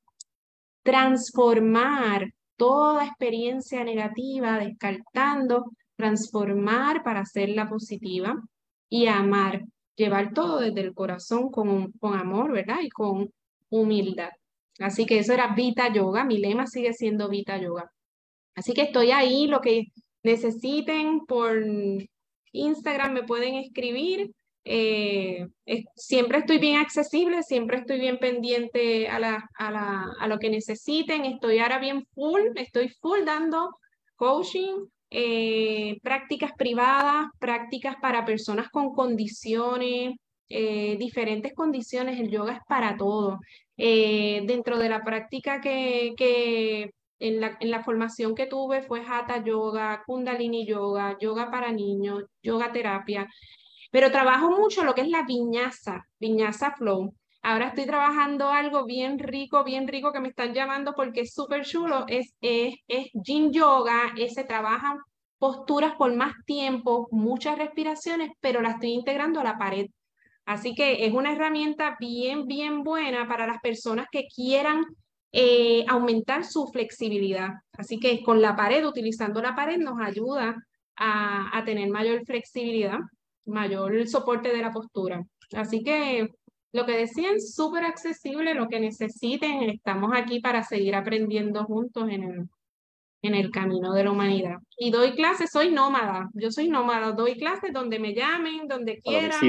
transformar toda experiencia negativa, descartando, transformar para hacerla positiva y amar, llevar todo desde el corazón con, con amor, ¿verdad? Y con humildad. Así que eso era Vita Yoga, mi lema sigue siendo Vita Yoga. Así que estoy ahí, lo que necesiten por Instagram me pueden escribir Eh, siempre estoy bien accesible, siempre estoy bien pendiente a, lo que necesiten. Estoy ahora bien full, estoy full dando coaching, eh, prácticas privadas, prácticas para personas con condiciones, eh, diferentes condiciones. El yoga es para todo. Dentro de la práctica que, que en la, en la, formación que tuve fue Hatha Yoga, Kundalini Yoga, Yoga para niños, Yoga terapia. Pero trabajo mucho lo que es la viñaza, viñaza flow. Ahora estoy trabajando algo bien rico, bien rico que me están llamando porque es súper chulo. Es, es, es Yoga, se trabajan posturas por más tiempo, muchas respiraciones, pero la estoy integrando a la pared. Así que es una herramienta bien, bien buena para las personas que quieran eh, aumentar su flexibilidad. Así que con la pared, utilizando la pared, nos ayuda a, a tener mayor flexibilidad mayor soporte de la postura. Así que lo que decían, súper accesible, lo que necesiten, estamos aquí para seguir aprendiendo juntos en el, en el camino de la humanidad. Y doy clases, soy nómada, yo soy nómada, doy clases donde me llamen, donde quieran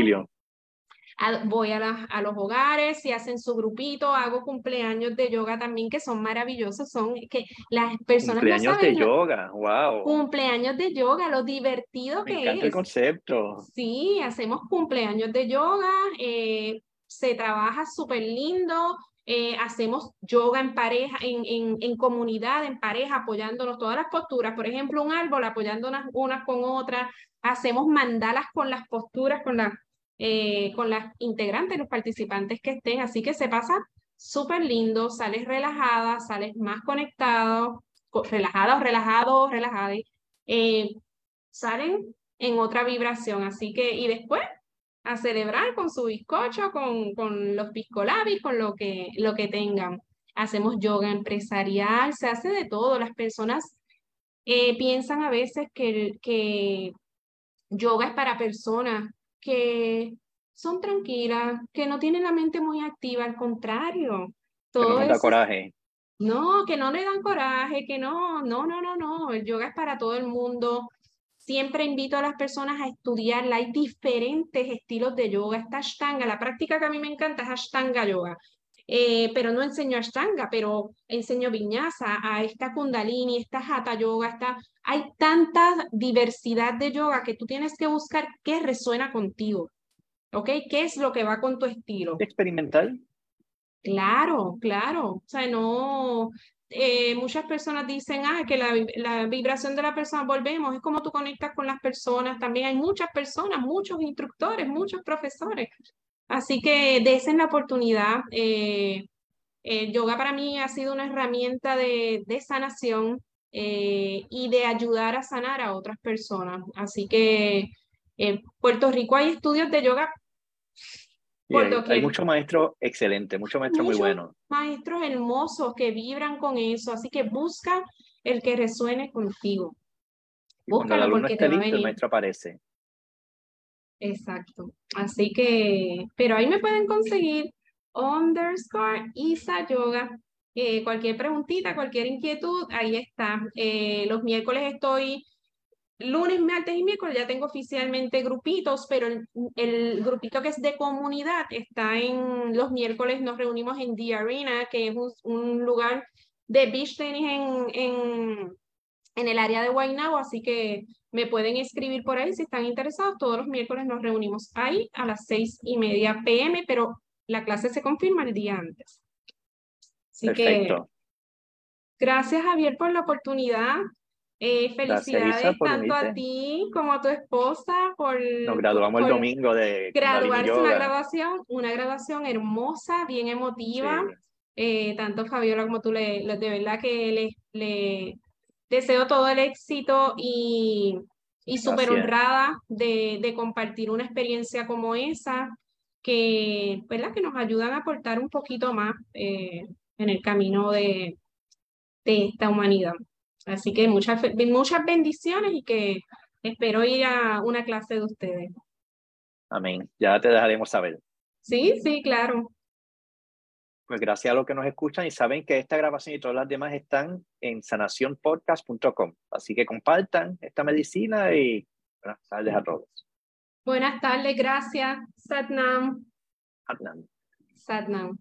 voy a, a, los hogares y hacen su grupito, hago cumpleaños de yoga también que son maravillosos, son que las personas cumpleaños de yoga, wow. Cumpleaños de yoga, lo divertido que es. el concepto. Sí, hacemos cumpleaños de yoga, eh, se trabaja súper lindo, eh, hacemos yoga en pareja, en, en, en, comunidad, en pareja, apoyándonos todas las posturas. Por ejemplo, un árbol apoyando unas, unas con otras. Hacemos mandalas con las posturas, con las eh, con las integrantes, los participantes que estén. Así que se pasa súper lindo, sales relajada, sales más conectado, relajada o relajado, relajada, eh, salen en otra vibración. Así que, y después a celebrar con su bizcocho, con, con los piscolabis, con lo que, lo que tengan. Hacemos yoga empresarial, se hace de todo. Las personas eh, piensan a veces que, que yoga es para personas que son tranquilas, que no tienen la mente muy activa, al contrario. Todo que no da coraje. No, que no le dan coraje, que no, no, no, no, no. El yoga es para todo el mundo. Siempre invito a las personas a estudiarla. Hay diferentes estilos de yoga. Esta Ashtanga, la práctica que a mí me encanta es Ashtanga Yoga. Eh, pero no enseño Ashtanga, pero enseño Vinyasa, a esta Kundalini, esta Hatha Yoga, esta... hay tanta diversidad de yoga que tú tienes que buscar qué resuena contigo, ¿ok? ¿Qué es lo que va con tu estilo? ¿Experimental? Claro, claro. O sea, no, eh, muchas personas dicen, ah, que la, la, vibración de la persona, volvemos, es como tú conectas con las personas, también hay muchas personas, muchos instructores, muchos profesores Así que desen la oportunidad. Eh, el yoga para mí ha sido una herramienta de, de sanación eh, y de ayudar a sanar a otras personas. Así que en Puerto Rico hay estudios de yoga. hay, muchos maestros excelentes, muchos maestros muy buenos. Maestros hermosos que vibran con eso. Así que busca el que resuene contigo. Búscalo porque te el maestro aparece. Exacto. Así que, pero ahí me pueden conseguir underscore Isa Yoga. Eh, cualquier preguntita, cualquier inquietud, ahí está. Eh, los miércoles estoy, lunes, martes y miércoles ya tengo oficialmente grupitos, pero el, grupito que es de comunidad está en los miércoles, nos reunimos en The Arena, que es un, lugar de beach tenis en, en, en el área de Guaynabo, así que me pueden escribir por ahí si están interesados. Todos los miércoles nos reunimos ahí a las seis y media pm, pero la clase se confirma el día antes. Así Perfecto. que gracias Javier por la oportunidad. Eh, felicidades tanto a ti como a tu esposa por... Nos graduamos el domingo de... Graduarse una graduación, una graduación hermosa, bien emotiva. Eh, tanto Fabiola como tú, le, de verdad que le, le deseo todo el éxito y, y súper honrada de, de, compartir una experiencia como esa, que, ¿verdad? que nos ayudan a aportar un poquito más eh, en el camino de, de esta humanidad. Así que muchas, muchas bendiciones y que espero ir a una clase de ustedes. Amén. Ya te dejaremos saber. Sí, sí, claro. Pues gracias a los que nos escuchan y saben que esta grabación y todas las demás están en sanacionpodcast.com. Así que compartan esta medicina y buenas tardes a todos. Buenas tardes, gracias. Satnam. Satnam. Satnam.